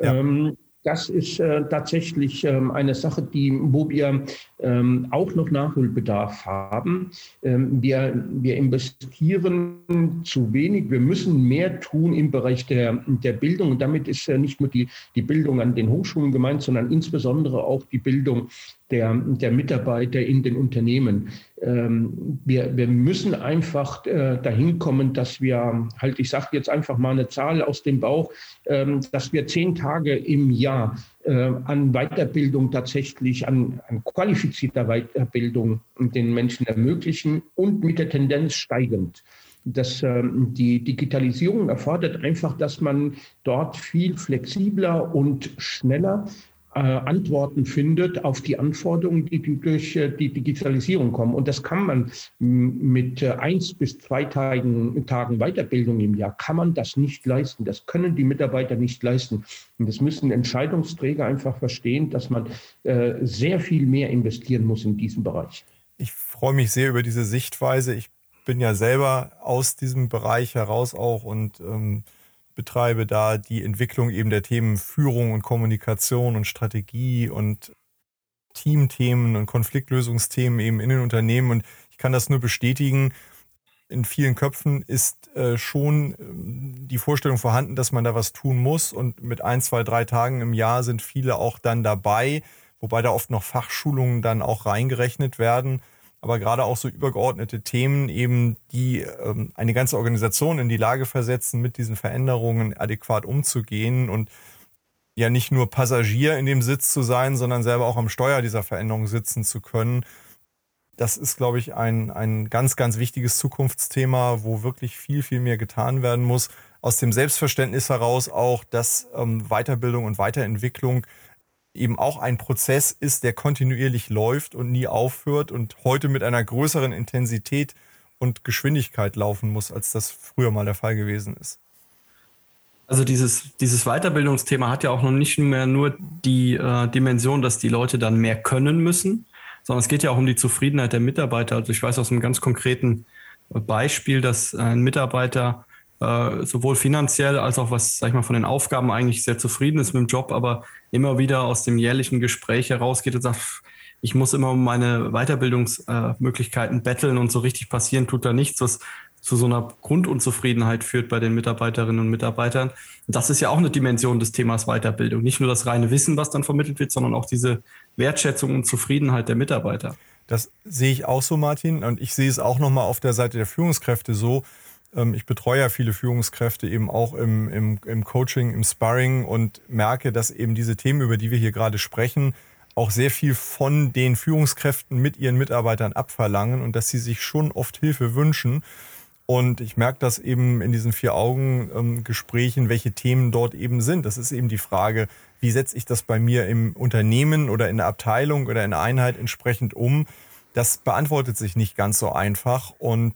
Ja. Ähm, das ist äh, tatsächlich ähm, eine Sache, die, wo wir ähm, auch noch Nachholbedarf haben. Ähm, wir, wir investieren zu wenig. Wir müssen mehr tun im Bereich der, der Bildung. Und damit ist äh, nicht nur die, die Bildung an den Hochschulen gemeint, sondern insbesondere auch die Bildung der, der Mitarbeiter in den Unternehmen. Ähm, wir, wir müssen einfach äh, dahin kommen, dass wir, halt, ich sage jetzt einfach mal eine Zahl aus dem Bauch, ähm, dass wir zehn Tage im Jahr äh, an Weiterbildung tatsächlich, an, an qualifizierter Weiterbildung den Menschen ermöglichen und mit der Tendenz steigend. Das, ähm, die Digitalisierung erfordert einfach, dass man dort viel flexibler und schneller Antworten findet auf die Anforderungen, die, durch äh, die Digitalisierung kommen. Und das kann man mit äh, eins bis zwei Tagen, Tagen Weiterbildung im Jahr, kann man das nicht leisten. Das können die Mitarbeiter nicht leisten. Und das müssen Entscheidungsträger einfach verstehen, dass man sehr viel mehr investieren muss in diesem Bereich. Ich freue mich sehr über diese Sichtweise. Ich bin ja selber aus diesem Bereich heraus auch und ähm, betreibe da die Entwicklung eben der Themen Führung und Kommunikation und Strategie und Teamthemen und Konfliktlösungsthemen eben in den Unternehmen. Und ich kann das nur bestätigen. In vielen Köpfen ist äh, schon ähm, die Vorstellung vorhanden, dass man da was tun muss. Und mit ein, zwei, drei Tagen im Jahr sind viele auch dann dabei, wobei da oft noch Fachschulungen dann auch reingerechnet werden aber gerade auch so übergeordnete Themen eben, die ähm, eine ganze Organisation in die Lage versetzen, mit diesen Veränderungen adäquat umzugehen und ja nicht nur Passagier in dem Sitz zu sein, sondern selber auch am Steuer dieser Veränderung sitzen zu können. Das ist, glaube ich, ein, ein ganz, ganz wichtiges Zukunftsthema, wo wirklich viel, viel mehr getan werden muss. Aus dem Selbstverständnis heraus auch, dass ähm, Weiterbildung und Weiterentwicklung eben auch ein Prozess ist, der kontinuierlich läuft und nie aufhört und heute mit einer größeren Intensität und Geschwindigkeit laufen muss, als das früher mal der Fall gewesen ist. Also dieses, dieses Weiterbildungsthema hat ja auch noch nicht mehr nur die äh, Dimension, dass die Leute dann mehr können müssen, sondern es geht ja auch um die Zufriedenheit der Mitarbeiter. Also ich weiß aus einem ganz konkreten Beispiel, dass ein Mitarbeiter äh, sowohl finanziell als auch was, sag ich mal, von den Aufgaben eigentlich sehr zufrieden ist mit dem Job, aber immer wieder aus dem jährlichen Gespräch herausgeht und sagt, ich muss immer um meine Weiterbildungsmöglichkeiten betteln und so richtig passieren tut da nichts, was zu so einer Grundunzufriedenheit führt bei den Mitarbeiterinnen und Mitarbeitern. Und das ist ja auch eine Dimension des Themas Weiterbildung. Nicht nur das reine Wissen, was dann vermittelt wird, sondern auch diese Wertschätzung und Zufriedenheit der Mitarbeiter. Das sehe ich auch so, Martin. Und ich sehe es auch nochmal auf der Seite der Führungskräfte so. Ähm, ich betreue ja viele Führungskräfte eben auch im, im, im Coaching, im Sparring und merke, dass eben diese Themen, über die wir hier gerade sprechen, auch sehr viel von den Führungskräften mit ihren Mitarbeitern abverlangen und dass sie sich schon oft Hilfe wünschen. Und ich merke das eben in diesen vier Augen ähm, welche Themen dort eben sind. Das ist eben die Frage, wie setze ich das bei mir im Unternehmen oder in der Abteilung oder in der Einheit entsprechend um? Das beantwortet sich nicht ganz so einfach. Und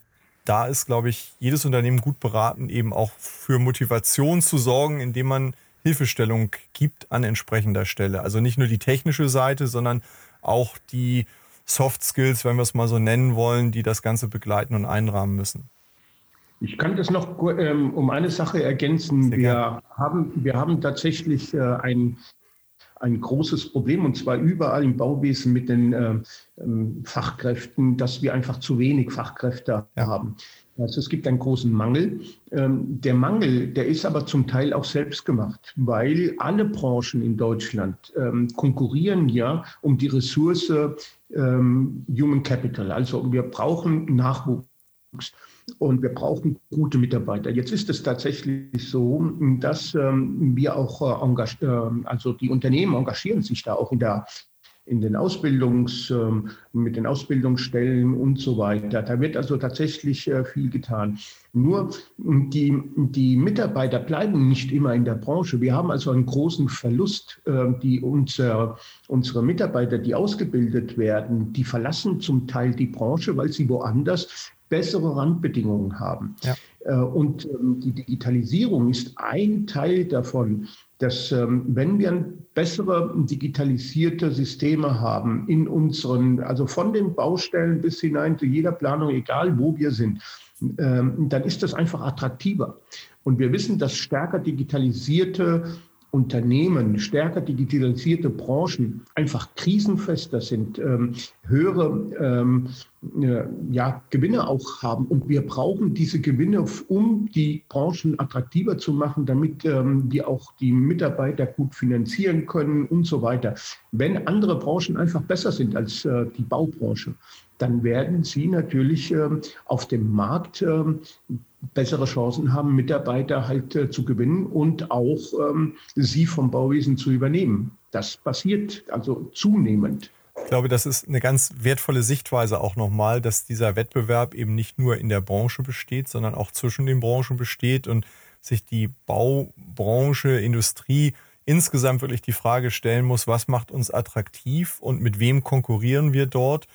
da ist, glaube ich, jedes Unternehmen gut beraten, eben auch für Motivation zu sorgen, indem man Hilfestellung gibt an entsprechender Stelle. Also nicht nur die technische Seite, sondern auch die Soft Skills, wenn wir es mal so nennen wollen, die das Ganze begleiten und einrahmen müssen. Ich kann das noch ähm, um eine Sache ergänzen. wir haben, wir haben tatsächlich äh, ein, ein großes Problem, und zwar überall im Bauwesen mit den äh, ähm, Fachkräften, dass wir einfach zu wenig Fachkräfte ja. haben. Also es gibt einen großen Mangel. Ähm, der Mangel, der ist aber zum Teil auch selbst gemacht, weil alle Branchen in Deutschland ähm, konkurrieren ja um die Ressource ähm, Human Capital. Also wir brauchen Nachwuchs. Und wir brauchen gute Mitarbeiter. Jetzt ist es tatsächlich so, dass ähm, wir auch äh, äh, also die Unternehmen engagieren sich da auch in der in den Ausbildungs, ähm, mit den Ausbildungsstellen und so weiter. Da wird also tatsächlich äh, viel getan. Nur die, die Mitarbeiter bleiben nicht immer in der Branche. Wir haben also einen großen Verlust. Äh, die unser, unsere Mitarbeiter, die ausgebildet werden, die verlassen zum Teil die Branche, weil sie woanders bessere Randbedingungen haben. Ja. Äh, und ähm, die Digitalisierung ist ein Teil davon, dass ähm, wenn wir bessere digitalisierte Systeme haben in unseren, also von den Baustellen bis hinein zu jeder Planung, egal wo wir sind, ähm, dann ist das einfach attraktiver. Und wir wissen, dass stärker digitalisierte Unternehmen, stärker digitalisierte Branchen einfach krisenfester sind, ähm, höhere ähm, äh, ja, Gewinne auch haben. Und wir brauchen diese Gewinne, um die Branchen attraktiver zu machen, damit ähm, wir auch die Mitarbeiter gut finanzieren können und so weiter. Wenn andere Branchen einfach besser sind als äh, die Baubranche, dann werden sie natürlich ähm, auf dem Markt ähm, bessere Chancen haben, Mitarbeiter halt äh, zu gewinnen und auch ähm, sie vom Bauwesen zu übernehmen. Das passiert also zunehmend. Ich glaube, das ist eine ganz wertvolle Sichtweise auch nochmal, dass dieser Wettbewerb eben nicht nur in der Branche besteht, sondern auch zwischen den Branchen besteht und sich die Baubranche, Industrie insgesamt wirklich die Frage stellen muss, was macht uns attraktiv und mit wem konkurrieren wir dort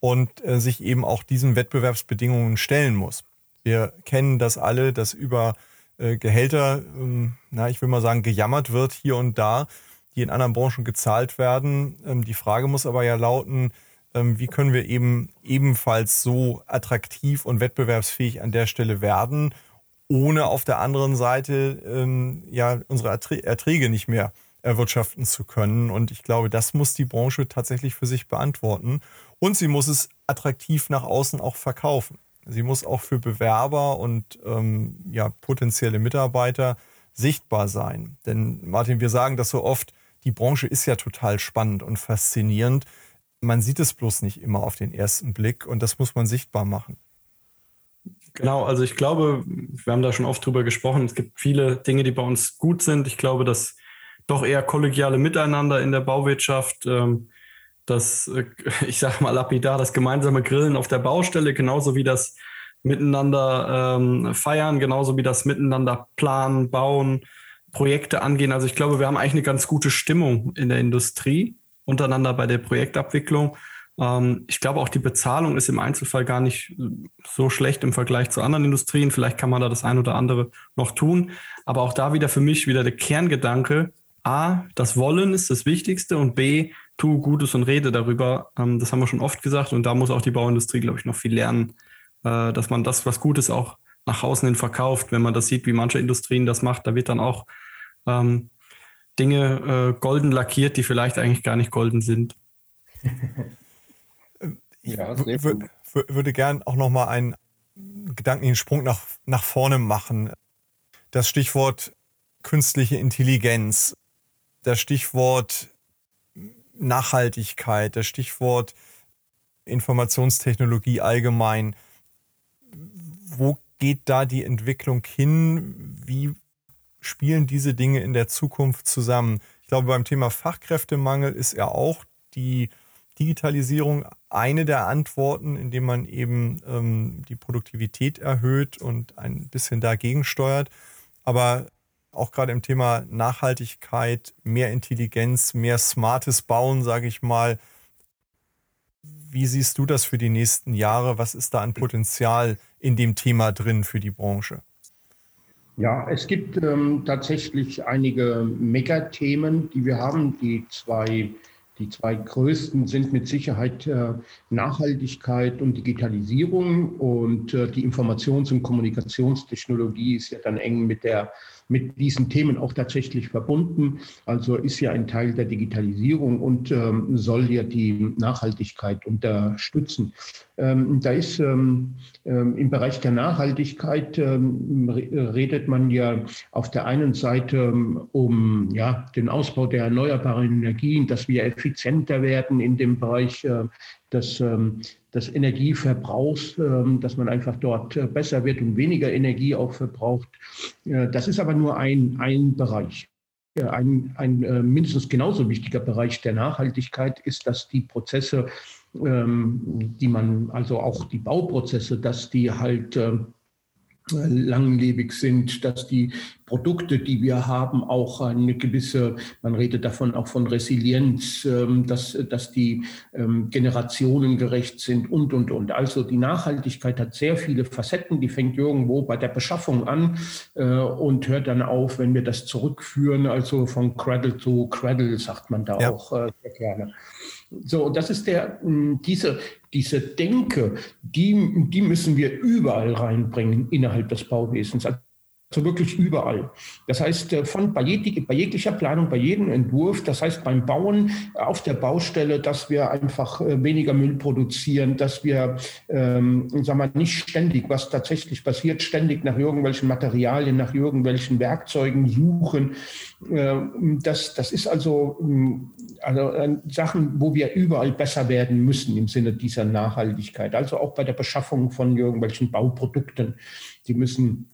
und äh, sich eben auch diesen Wettbewerbsbedingungen stellen muss. Wir kennen das alle, dass über äh, Gehälter, ähm, na, ich will mal sagen, gejammert wird hier und da, die in anderen Branchen gezahlt werden. Ähm, die Frage muss aber ja lauten, ähm, wie können wir eben ebenfalls so attraktiv und wettbewerbsfähig an der Stelle werden, ohne auf der anderen Seite ähm, ja unsere Erträge nicht mehr erwirtschaften zu können. Und ich glaube, das muss die Branche tatsächlich für sich beantworten. Und sie muss es attraktiv nach außen auch verkaufen. Sie muss auch für Bewerber und ähm, ja, potenzielle Mitarbeiter sichtbar sein. Denn Martin, wir sagen das so oft, die Branche ist ja total spannend und faszinierend. Man sieht es bloß nicht immer auf den ersten Blick und das muss man sichtbar machen. Genau, also ich glaube, wir haben da schon oft drüber gesprochen, es gibt viele Dinge, die bei uns gut sind. Ich glaube, dass doch eher kollegiale Miteinander in der Bauwirtschaft, ähm, das, äh, (laughs) ich sage mal lapidar, das gemeinsame Grillen auf der Baustelle, genauso wie das Miteinander ähm, feiern, genauso wie das Miteinander planen, bauen, Projekte angehen. Also ich glaube, wir haben eigentlich eine ganz gute Stimmung in der Industrie untereinander bei der Projektabwicklung. Ähm, ich glaube auch die Bezahlung ist im Einzelfall gar nicht so schlecht im Vergleich zu anderen Industrien. Vielleicht kann man da das ein oder andere noch tun. Aber auch da wieder für mich wieder der Kerngedanke, A, das Wollen ist das Wichtigste und B, tu Gutes und rede darüber. Ähm, das haben wir schon oft gesagt und da muss auch die Bauindustrie, glaube ich, noch viel lernen, äh, dass man das, was Gutes auch nach außen hin verkauft. Wenn man das sieht, wie manche Industrien das macht, da wird dann auch ähm, Dinge äh, golden lackiert, die vielleicht eigentlich gar nicht golden sind. (laughs) ich ja, würde gern auch noch mal einen gedanklichen Sprung nach, nach vorne machen. Das Stichwort künstliche Intelligenz, das Stichwort Nachhaltigkeit, das Stichwort Informationstechnologie allgemein. Wo geht da die Entwicklung hin? Wie spielen diese Dinge in der Zukunft zusammen? Ich glaube, beim Thema Fachkräftemangel ist ja auch die Digitalisierung eine der Antworten, indem man eben ähm, die Produktivität erhöht und ein bisschen dagegen steuert. Aber auch gerade im Thema Nachhaltigkeit, mehr Intelligenz, mehr smartes Bauen, sage ich mal. Wie siehst du das für die nächsten Jahre? Was ist da an Potenzial in dem Thema drin für die Branche? Ja, es gibt ähm, tatsächlich einige Megathemen, die wir haben. Die zwei, die zwei größten sind mit Sicherheit äh, Nachhaltigkeit und Digitalisierung. Und äh, die Informations- und Kommunikationstechnologie ist ja dann eng mit der mit diesen Themen auch tatsächlich verbunden. Also ist ja ein Teil der Digitalisierung und ähm, soll ja die Nachhaltigkeit unterstützen. Ähm, da ist ähm, ähm im Bereich der Nachhaltigkeit ähm, redet man ja auf der einen Seite ähm, um ja, den Ausbau der erneuerbaren Energien, dass wir effizienter werden in dem Bereich äh, des, des Energieverbrauchs, dass man einfach dort äh, besser wird und weniger Energie auch verbraucht. Äh, das ist aber nur ein, ein Bereich. Ein, ein mindestens genauso wichtiger Bereich der Nachhaltigkeit ist, dass die Prozesse ähm, die man, also auch die Bauprozesse, dass die halt äh, langlebig sind, dass die Produkte, die wir haben, auch eine gewisse, man redet davon auch von Resilienz, ähm, dass, dass die ähm, generationengerecht sind und, und, und. Also die Nachhaltigkeit hat sehr viele Facetten, die fängt irgendwo bei der Beschaffung an äh, und hört dann auf, wenn wir das zurückführen, also von Cradle to Cradle, sagt man da ja. auch äh, sehr gerne. So, das ist der, diese, diese Denke, die, die müssen wir überall reinbringen innerhalb des Bauwesens. Also wirklich überall. Das heißt, äh, von bei, jeg bei, jeglicher Planung, bei jedem Entwurf, das heißt beim Bauen auf der Baustelle, dass wir einfach äh, weniger Müll produzieren, dass wir ähm, sagen wir, nicht ständig, was tatsächlich passiert, ständig nach irgendwelchen Materialien, nach irgendwelchen Werkzeugen suchen. Äh, das, das ist also, hm, also äh, Sachen, wo wir überall besser werden müssen im Sinne dieser Nachhaltigkeit. Also auch bei der Beschaffung von irgendwelchen Bauprodukten. Die müssen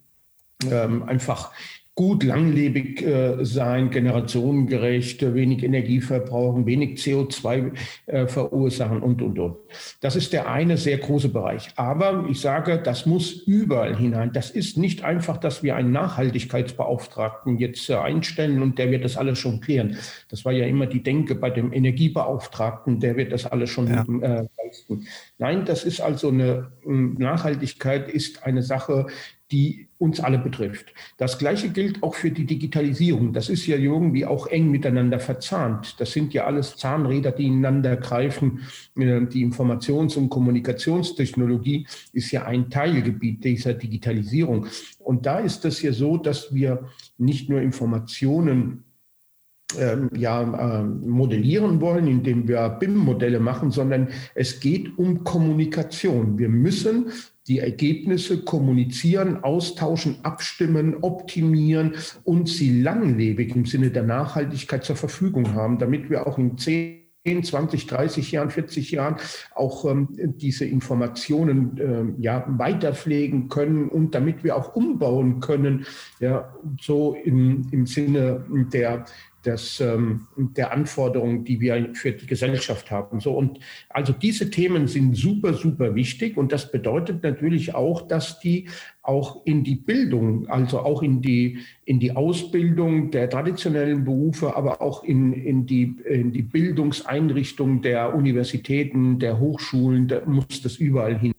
ähm, einfach gut langlebig äh, sein, generationengerecht, wenig Energie verbrauchen, wenig CO2 äh, verursachen und, und, und. Das ist der eine sehr große Bereich. Aber ich sage, das muss überall hinein. Das ist nicht einfach, dass wir einen Nachhaltigkeitsbeauftragten jetzt äh, einstellen und der wird das alles schon klären. Das war ja immer die Denke bei dem Energiebeauftragten, der wird das alles schon ja. äh, leisten. Nein, das ist also eine Nachhaltigkeit ist eine Sache, die uns alle betrifft. Das Gleiche gilt auch für die Digitalisierung. Das ist ja irgendwie auch eng miteinander verzahnt. Das sind ja alles Zahnräder, die ineinander greifen. Äh, die Informations- und Kommunikationstechnologie ist ja ein Teilgebiet dieser Digitalisierung. Und da ist es ja so, dass wir nicht nur Informationen ähm, ja, äh, modellieren wollen, indem wir BIM-Modelle machen, sondern es geht um Kommunikation. Wir müssen die Ergebnisse kommunizieren, austauschen, abstimmen, optimieren und sie langlebig im Sinne der Nachhaltigkeit zur Verfügung haben, damit wir auch in 10, 20, 30 Jahren, 40 Jahren auch ähm, diese Informationen äh, ja, weiterpflegen können und damit wir auch umbauen können, ja, so im, im Sinne der des, ähm, der Anforderungen, die wir für die Gesellschaft haben. So, und also diese Themen sind super, super wichtig. Und das bedeutet natürlich auch, dass die auch in die Bildung, also auch in die, in die Ausbildung der traditionellen Berufe, aber auch in, in, die, in die Bildungseinrichtung der Universitäten, der Hochschulen, da muss das überall hin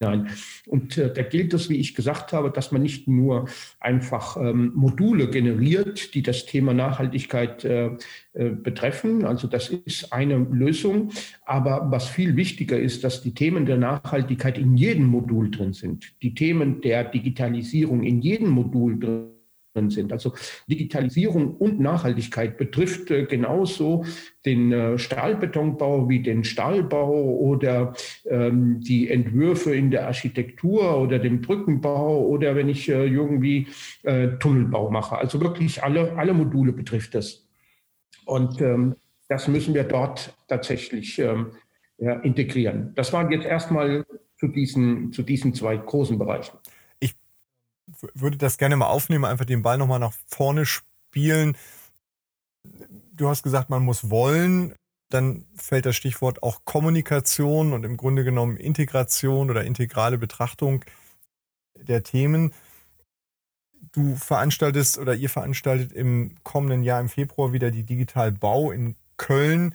hinein. Und äh, da gilt es, wie ich gesagt habe, dass man nicht nur einfach ähm, Module generiert, die das Thema Nachhaltigkeit äh, äh, betreffen. Also das ist eine Lösung. Aber was viel wichtiger ist, dass die Themen der Nachhaltigkeit in jedem Modul drin sind. Die Themen der Digitalisierung in jedem Modul drin sind. Also Digitalisierung und Nachhaltigkeit betrifft äh, genauso den äh, Stahlbetonbau wie den Stahlbau oder ähm, die Entwürfe in der Architektur oder den Brückenbau oder wenn ich äh, irgendwie äh, Tunnelbau mache. Also wirklich alle, alle Module betrifft das. Und ähm, das müssen wir dort tatsächlich ähm, ja, integrieren. Das waren jetzt erstmal zu diesen, zu diesen zwei großen Bereichen würde das gerne mal aufnehmen, einfach den Ball nochmal nach vorne spielen. Du hast gesagt, man muss wollen. dann fällt das Stichwort auch Kommunikation und im Grunde genommen Integration oder integrale Betrachtung der Themen. Du veranstaltest oder ihr veranstaltet im kommenden Jahr im Februar wieder die Digital Bau in Köln.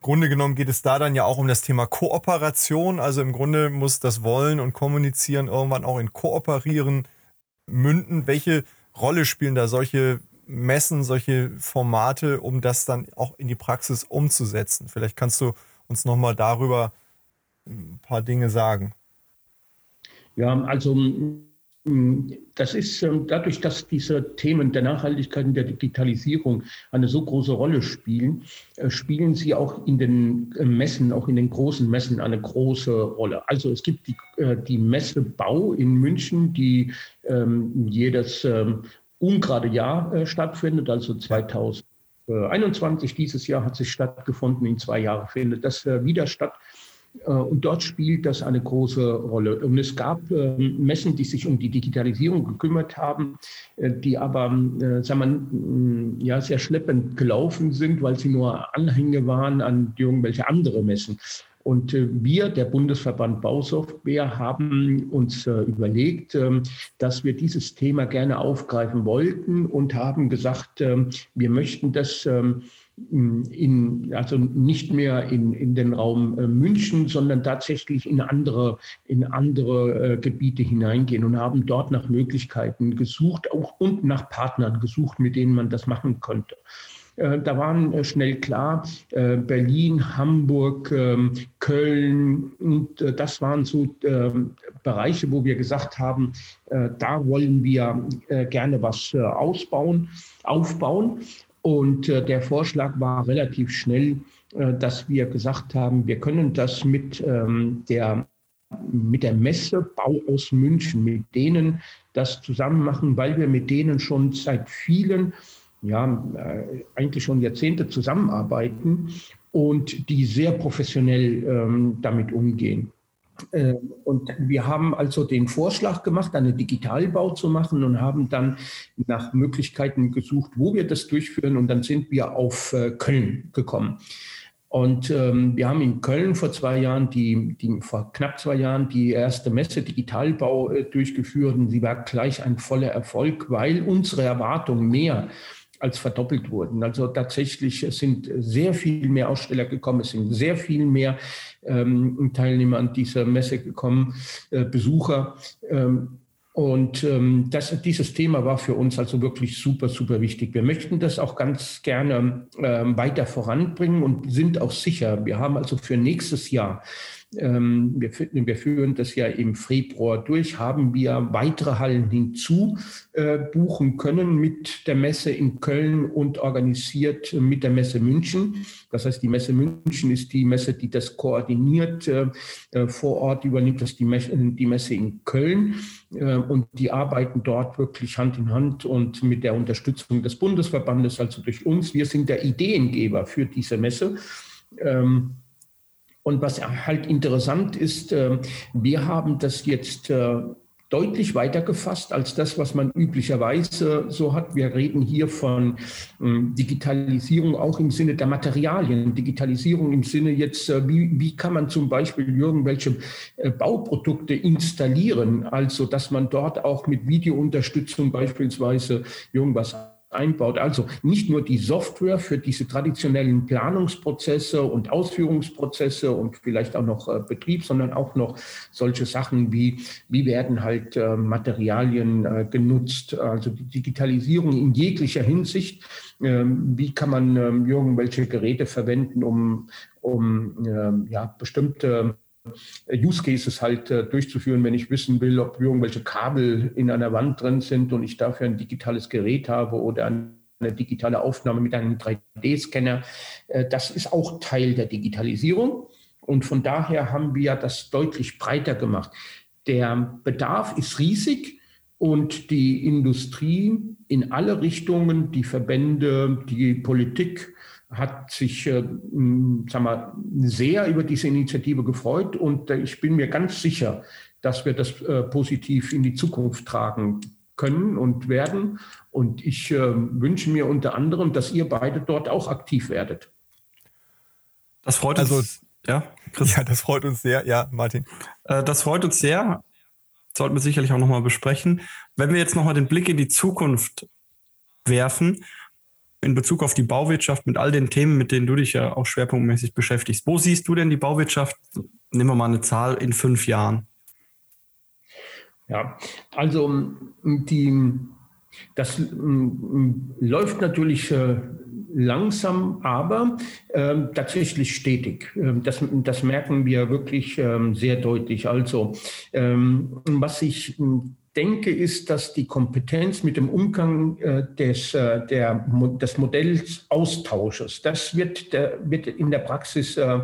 Im Grunde genommen geht es da dann ja auch um das Thema Kooperation. Also im Grunde muss das Wollen und Kommunizieren irgendwann auch in Kooperieren münden. Welche Rolle spielen da solche Messen, solche Formate, um das dann auch in die Praxis umzusetzen? Vielleicht kannst du uns nochmal darüber ein paar Dinge sagen. Ja, also das ist ähm, dadurch, dass diese Themen der Nachhaltigkeit und der Digitalisierung eine so große Rolle spielen, äh, spielen sie auch in den äh, Messen, auch in den großen Messen eine große Rolle. Also es gibt die, äh, die Messe Bau in München, die ähm, jedes ähm, ungerade Jahr stattfindet, also 2021. Dieses Jahr hat sie stattgefunden, in zwei Jahren findet das wieder statt. Äh, und dort spielt das eine große Rolle. Und es gab ähm, Messen, die sich um die Digitalisierung gekümmert haben, äh, die aber äh, sagen wir, mm, ja, sehr schleppend gelaufen sind, weil sie nur Anhänge waren an irgendwelche andere Messen. Und wir, der Bundesverband Bausoftware, haben uns überlegt, ähm, dass wir dieses Thema gerne aufgreifen wollten und haben gesagt, ähm, wir möchten das in, also nicht mehr in, in den Raum äh, München, sondern tatsächlich in andere, in andere äh, Gebiete hineingehen und haben dort nach Möglichkeiten gesucht auch und nach Partnern gesucht, mit denen man das machen könnte. Äh, da waren schnell klar, Berlin, Hamburg, ähm, Köln und das waren so ähm, Bereiche, wo wir gesagt haben, da wollen wir gerne was ausbauen, aufbauen. Und äh, der Vorschlag war relativ schnell, äh, dass wir gesagt haben, wir können das mit ähm, der mit der Messe Bau aus München, mit denen das zusammen machen, weil wir mit denen schon seit vielen, ja, äh, eigentlich schon Jahrzehnte zusammenarbeiten und die sehr professionell ähm, damit umgehen. Äh, und wir haben also den Vorschlag gemacht, einen Digitalbau zu machen und haben dann nach Möglichkeiten gesucht, wo wir das durchführen. Und dann sind wir auf äh, Köln gekommen. Und ähm, wir haben in Köln vor zwei Jahren, die, die, vor knapp zwei Jahren, die erste Messe Digitalbau äh, durchgeführt. Und sie war gleich ein voller Erfolg, weil unsere Erwartung mehr als verdoppelt wurden. Also tatsächlich sind sehr viel mehr Aussteller gekommen, es sind sehr viel mehr ähm, Teilnehmer an dieser Messe gekommen, äh, Besucher. Ähm, und ähm, das, dieses Thema war für uns also wirklich super, super wichtig. Wir möchten das auch ganz gerne ähm, weiter voranbringen und sind auch sicher. Wir haben also für nächstes Jahr ähm, wir, wir, führen das ja im Februar durch, haben wir weitere Hallen hinzu äh, buchen können mit der Messe in Köln und organisiert mit der Messe München. Das heißt, die Messe München ist die Messe, die das koordiniert. Äh, äh vor Ort übernimmt das die Messe, die Messe in Köln äh, und die arbeiten dort wirklich Hand in Hand und mit der Unterstützung des Bundesverbandes, also durch uns. Wir sind der Ideengeber für diese Messe. Ähm, und was halt interessant ist, ähm, wir haben das jetzt äh, deutlich weiter gefasst als das, was man üblicherweise so hat. Wir reden hier von ähm, Digitalisierung auch im Sinne der Materialien, Digitalisierung im Sinne jetzt, äh, wie, wie kann man zum Beispiel irgendwelche äh, Bauprodukte installieren, also dass man dort auch mit Videounterstützung beispielsweise irgendwas einbaut. Also nicht nur die Software für diese traditionellen Planungsprozesse und Ausführungsprozesse und vielleicht auch noch äh, Betrieb, sondern auch noch solche Sachen wie, wie werden halt äh, Materialien äh, genutzt, also die Digitalisierung in jeglicher Hinsicht. Ähm, wie kann man ähm, irgendwelche Geräte verwenden, um, um ähm, ja, bestimmte Use Cases halt äh, durchzuführen, wenn ich wissen will, ob irgendwelche Kabel in einer Wand drin sind und ich dafür ein digitales Gerät habe oder eine digitale Aufnahme mit einem 3D-Scanner. Äh, das ist auch Teil der Digitalisierung. Und von daher haben wir das deutlich breiter gemacht. Der Bedarf ist riesig und die Industrie in alle Richtungen, die Verbände, die Politik, hat sich äh, sag mal, sehr über diese Initiative gefreut und äh, ich bin mir ganz sicher, dass wir das äh, positiv in die Zukunft tragen können und werden. Und ich äh, wünsche mir unter anderem, dass ihr beide dort auch aktiv werdet. Das freut uns. Also, ja, Chris? Ja, das freut uns sehr. Ja, Martin. Äh, das freut uns sehr. Sollten wir sicherlich auch nochmal besprechen. Wenn wir jetzt nochmal den Blick in die Zukunft werfen, in Bezug auf die Bauwirtschaft mit all den Themen, mit denen du dich ja auch schwerpunktmäßig beschäftigst. Wo siehst du denn die Bauwirtschaft, nehmen wir mal eine Zahl, in fünf Jahren? Ja, also die, das läuft natürlich äh, langsam, aber äh, tatsächlich stetig. Ähm, das, das merken wir wirklich ähm, sehr deutlich. Also ähm, was ich denke, ist, dass die Kompetenz mit dem Umgang äh, des, äh, der, des Modells Austausches, das wird, der, wird in der Praxis äh,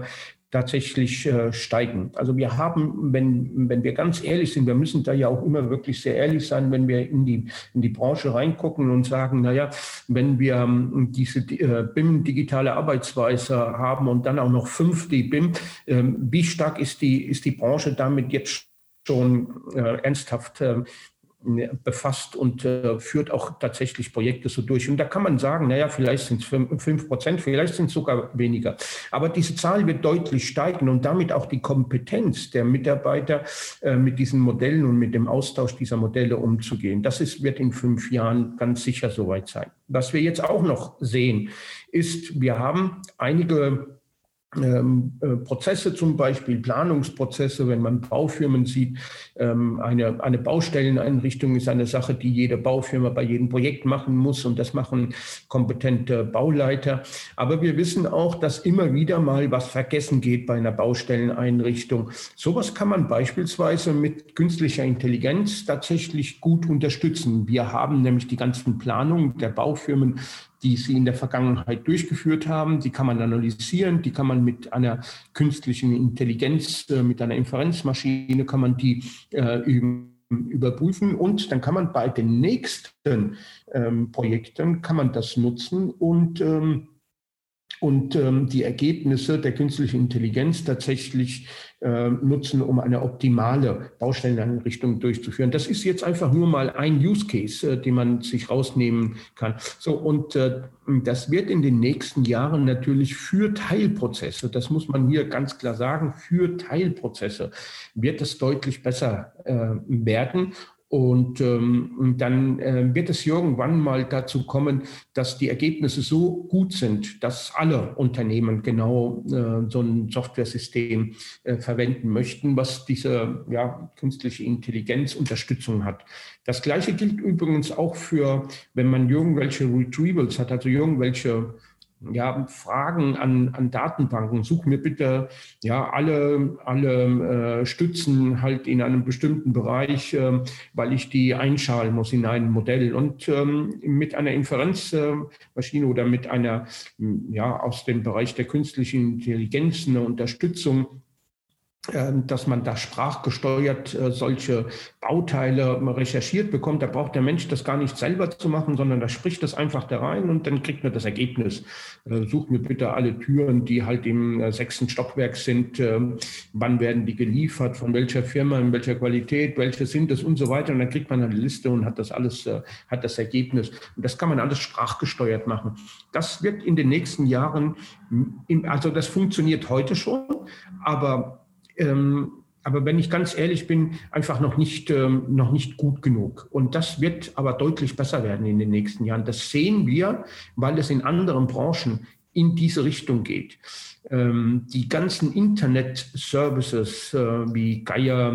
tatsächlich äh, steigen. Also wir haben, wenn, wenn wir ganz ehrlich sind, wir müssen da ja auch immer wirklich sehr ehrlich sein, wenn wir in die, in die Branche reingucken und sagen, naja, wenn wir ähm, diese BIM digitale Arbeitsweise haben und dann auch noch 5D BIM, äh, wie stark ist die, ist die Branche damit jetzt schon äh, ernsthaft äh, befasst und äh, führt auch tatsächlich Projekte so durch. Und da kann man sagen, naja, vielleicht sind es fünf Prozent, vielleicht sind es sogar weniger. Aber diese Zahl wird deutlich steigen und damit auch die Kompetenz der Mitarbeiter äh, mit diesen Modellen und mit dem Austausch dieser Modelle umzugehen. Das ist, wird in fünf Jahren ganz sicher soweit sein. Was wir jetzt auch noch sehen, ist, wir haben einige ähm, äh, Prozesse zum Beispiel, Planungsprozesse, wenn man Baufirmen sieht. Ähm, eine, eine Baustelleneinrichtung ist eine Sache, die jede Baufirma bei jedem Projekt machen muss und das machen kompetente Bauleiter. Aber wir wissen auch, dass immer wieder mal was vergessen geht bei einer Baustelleneinrichtung. Sowas kann man beispielsweise mit künstlicher Intelligenz tatsächlich gut unterstützen. Wir haben nämlich die ganzen Planungen der Baufirmen die sie in der Vergangenheit durchgeführt haben. Die kann man analysieren, die kann man mit einer künstlichen Intelligenz, äh, mit einer Inferenzmaschine, kann man die äh, überprüfen und dann kann man bei den nächsten ähm, Projekten, kann man das nutzen und ähm, und ähm, die Ergebnisse der künstlichen Intelligenz tatsächlich äh, nutzen, um eine optimale Baustelleneinrichtung durchzuführen. Das ist jetzt einfach nur mal ein Use Case, äh, den man sich rausnehmen kann. So, und äh, das wird in den nächsten Jahren natürlich für Teilprozesse, das muss man hier ganz klar sagen, für Teilprozesse wird es deutlich besser äh, werden. Und ähm, dann äh, wird es irgendwann mal dazu kommen, dass die Ergebnisse so gut sind, dass alle Unternehmen genau äh, so ein Softwaresystem äh, verwenden möchten, was diese ja, künstliche Intelligenz Unterstützung hat. Das Gleiche gilt übrigens auch für, wenn man irgendwelche Retrievals hat, also irgendwelche ja, Fragen an, an Datenbanken. Such mir bitte ja alle, alle äh, Stützen halt in einem bestimmten Bereich, äh, weil ich die einschalen muss in ein Modell. Und ähm, mit einer Inferenzmaschine oder mit einer, ja, aus dem Bereich der künstlichen Intelligenz eine Unterstützung dass man da sprachgesteuert äh, solche Bauteile recherchiert bekommt. Da braucht der Mensch das gar nicht selber zu machen, sondern da spricht das einfach da rein und dann kriegt man das Ergebnis. Äh, such mir bitte alle Türen, die halt im äh, sechsten Stockwerk sind. Ähm, wann werden die geliefert? Von welcher Firma? In welcher Qualität? Welche sind es? Und so weiter. Und dann kriegt man eine Liste und hat das alles, hat das Ergebnis. Und das kann man alles sprachgesteuert machen. Das wird in den nächsten Jahren, also das funktioniert heute schon, aber ähm, aber wenn ich ganz ehrlich bin, einfach noch nicht, ähm, noch nicht gut genug. Und das wird aber deutlich besser werden in den nächsten Jahren. Das sehen wir, weil es in anderen Branchen in diese Richtung geht. Ähm, die ganzen Internet-Services äh, wie Gaia,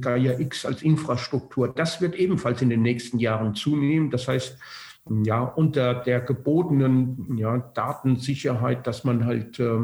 Gaia X als Infrastruktur, das wird ebenfalls in den nächsten Jahren zunehmen. Das heißt, ja, unter der gebotenen ja, Datensicherheit, dass man halt äh,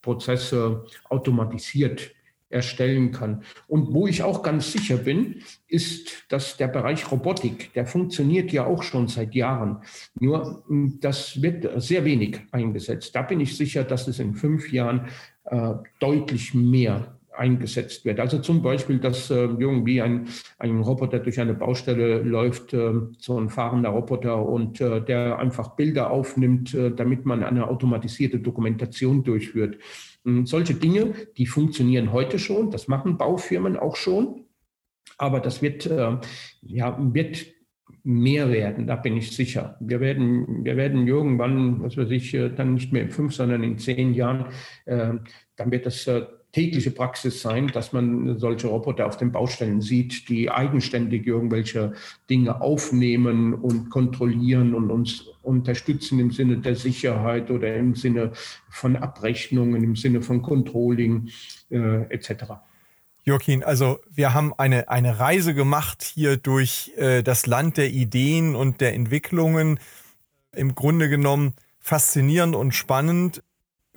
Prozesse automatisiert erstellen kann. Und wo ich auch ganz sicher bin, ist, dass der Bereich Robotik, der funktioniert ja auch schon seit Jahren. Nur hm, das wird sehr wenig eingesetzt. Da bin ich sicher, dass es in fünf Jahren äh, deutlich mehr eingesetzt wird. Also zum Beispiel, dass äh, irgendwie ein, ein Roboter durch eine Baustelle läuft, äh, so ein fahrender Roboter und äh, der einfach Bilder aufnimmt, äh, damit man eine automatisierte Dokumentation durchführt. Hm, solche Dinge, die funktionieren heute schon, das machen Baufirmen auch schon, aber das wird, äh, ja, wird mehr werden, da bin ich sicher. Wir werden, wir werden irgendwann, was weiß ich, äh, dann nicht mehr in fünf, sondern in zehn Jahren, äh, dann wird das äh, tägliche Praxis sein, dass man solche Roboter auf den Baustellen sieht, die eigenständig irgendwelche Dinge aufnehmen und kontrollieren und uns unterstützen im Sinne der Sicherheit oder im Sinne von Abrechnungen, im Sinne von Controlling äh, etc. Joaquin, also wir haben eine, eine Reise gemacht hier durch äh, das Land der Ideen und der Entwicklungen. Im Grunde genommen faszinierend und spannend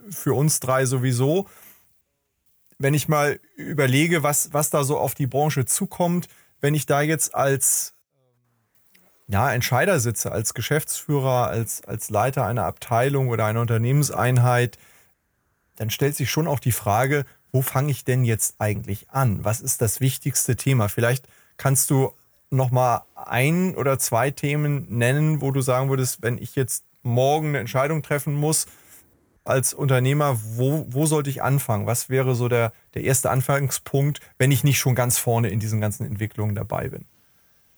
für uns drei sowieso. Wenn ich mal überlege, was, was da so auf die Branche zukommt, wenn ich da jetzt als ja, Entscheider sitze, als Geschäftsführer, als, als Leiter einer Abteilung oder einer Unternehmenseinheit, dann stellt sich schon auch die Frage, wo fange ich denn jetzt eigentlich an? Was ist das wichtigste Thema? Vielleicht kannst du noch mal ein oder zwei Themen nennen, wo du sagen würdest, wenn ich jetzt morgen eine Entscheidung treffen muss als Unternehmer, wo, wo sollte ich anfangen? Was wäre so der, der erste Anfangspunkt, wenn ich nicht schon ganz vorne in diesen ganzen Entwicklungen dabei bin?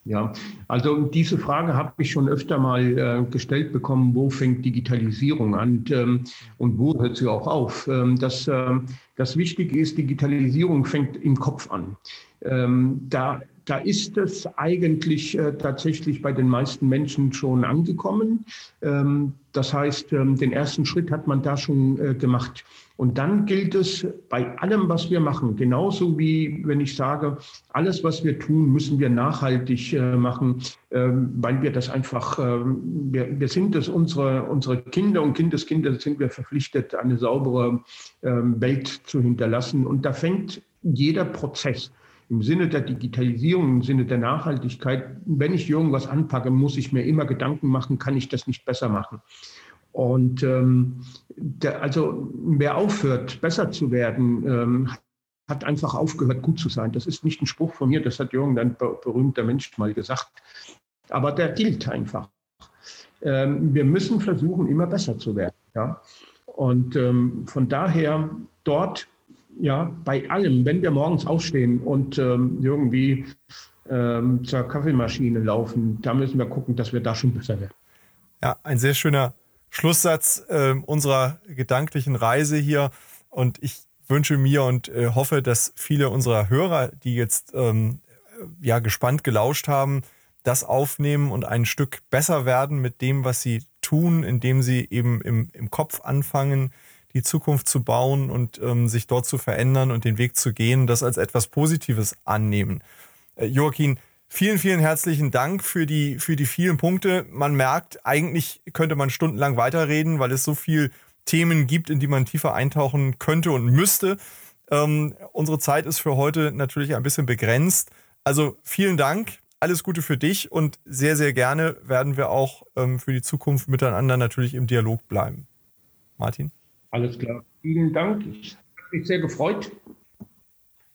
Ja, also diese Frage habe ich schon öfter mal äh, gestellt bekommen, wo fängt Digitalisierung an ähm, und wo hört sie auch auf? Ähm, das, äh, das Wichtige ist, Digitalisierung fängt im Kopf an. Ähm, da, da ist es eigentlich äh, tatsächlich bei den meisten Menschen schon angekommen. Ähm, das heißt, ähm, den ersten Schritt hat man da schon äh, gemacht. Und dann gilt es bei allem, was wir machen, genauso wie wenn ich sage, alles, was wir tun, müssen wir nachhaltig äh, machen, ähm, weil wir das einfach, ähm, wir, wir sind es, unsere, unsere Kinder und Kindeskinder sind wir verpflichtet, eine saubere ähm, Welt zu hinterlassen. Und da fängt jeder Prozess im Sinne der Digitalisierung, im Sinne der Nachhaltigkeit, wenn ich irgendwas anpacke, muss ich mir immer Gedanken machen, kann ich das nicht besser machen? Und ähm, der, also wer aufhört, besser zu werden, ähm, hat einfach aufgehört, gut zu sein. Das ist nicht ein Spruch von mir, das hat irgendein berühmter Mensch mal gesagt. Aber der gilt einfach. Ähm, wir müssen versuchen, immer besser zu werden. Ja? Und ähm, von daher dort, ja, bei allem, wenn wir morgens aufstehen und ähm, irgendwie ähm, zur Kaffeemaschine laufen, da müssen wir gucken, dass wir da schon besser werden. Ja, ein sehr schöner Schlusssatz äh, unserer gedanklichen Reise hier. Und ich wünsche mir und äh, hoffe, dass viele unserer Hörer, die jetzt ähm, ja gespannt gelauscht haben, das aufnehmen und ein Stück besser werden mit dem, was sie tun, indem sie eben im, im Kopf anfangen, die Zukunft zu bauen und ähm, sich dort zu verändern und den Weg zu gehen, das als etwas Positives annehmen. Äh, Joaquin, Vielen, vielen herzlichen Dank für die, für die vielen Punkte. Man merkt, eigentlich könnte man stundenlang weiterreden, weil es so viele Themen gibt, in die man tiefer eintauchen könnte und müsste. Ähm, unsere Zeit ist für heute natürlich ein bisschen begrenzt. Also vielen Dank, alles Gute für dich und sehr, sehr gerne werden wir auch ähm, für die Zukunft miteinander natürlich im Dialog bleiben. Martin? Alles klar. Vielen Dank. Ich habe mich sehr gefreut.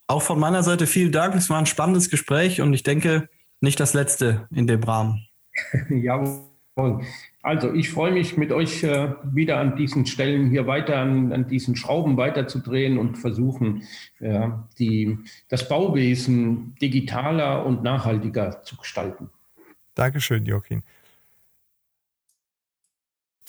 Auch von meiner Seite vielen Dank. Es war ein spannendes Gespräch und ich denke, nicht das letzte in dem Rahmen. (laughs) Jawohl. Also ich freue mich mit euch äh, wieder an diesen Stellen hier weiter, an, an diesen Schrauben weiterzudrehen und versuchen, äh, die, das Bauwesen digitaler und nachhaltiger zu gestalten. Dankeschön, Joachim.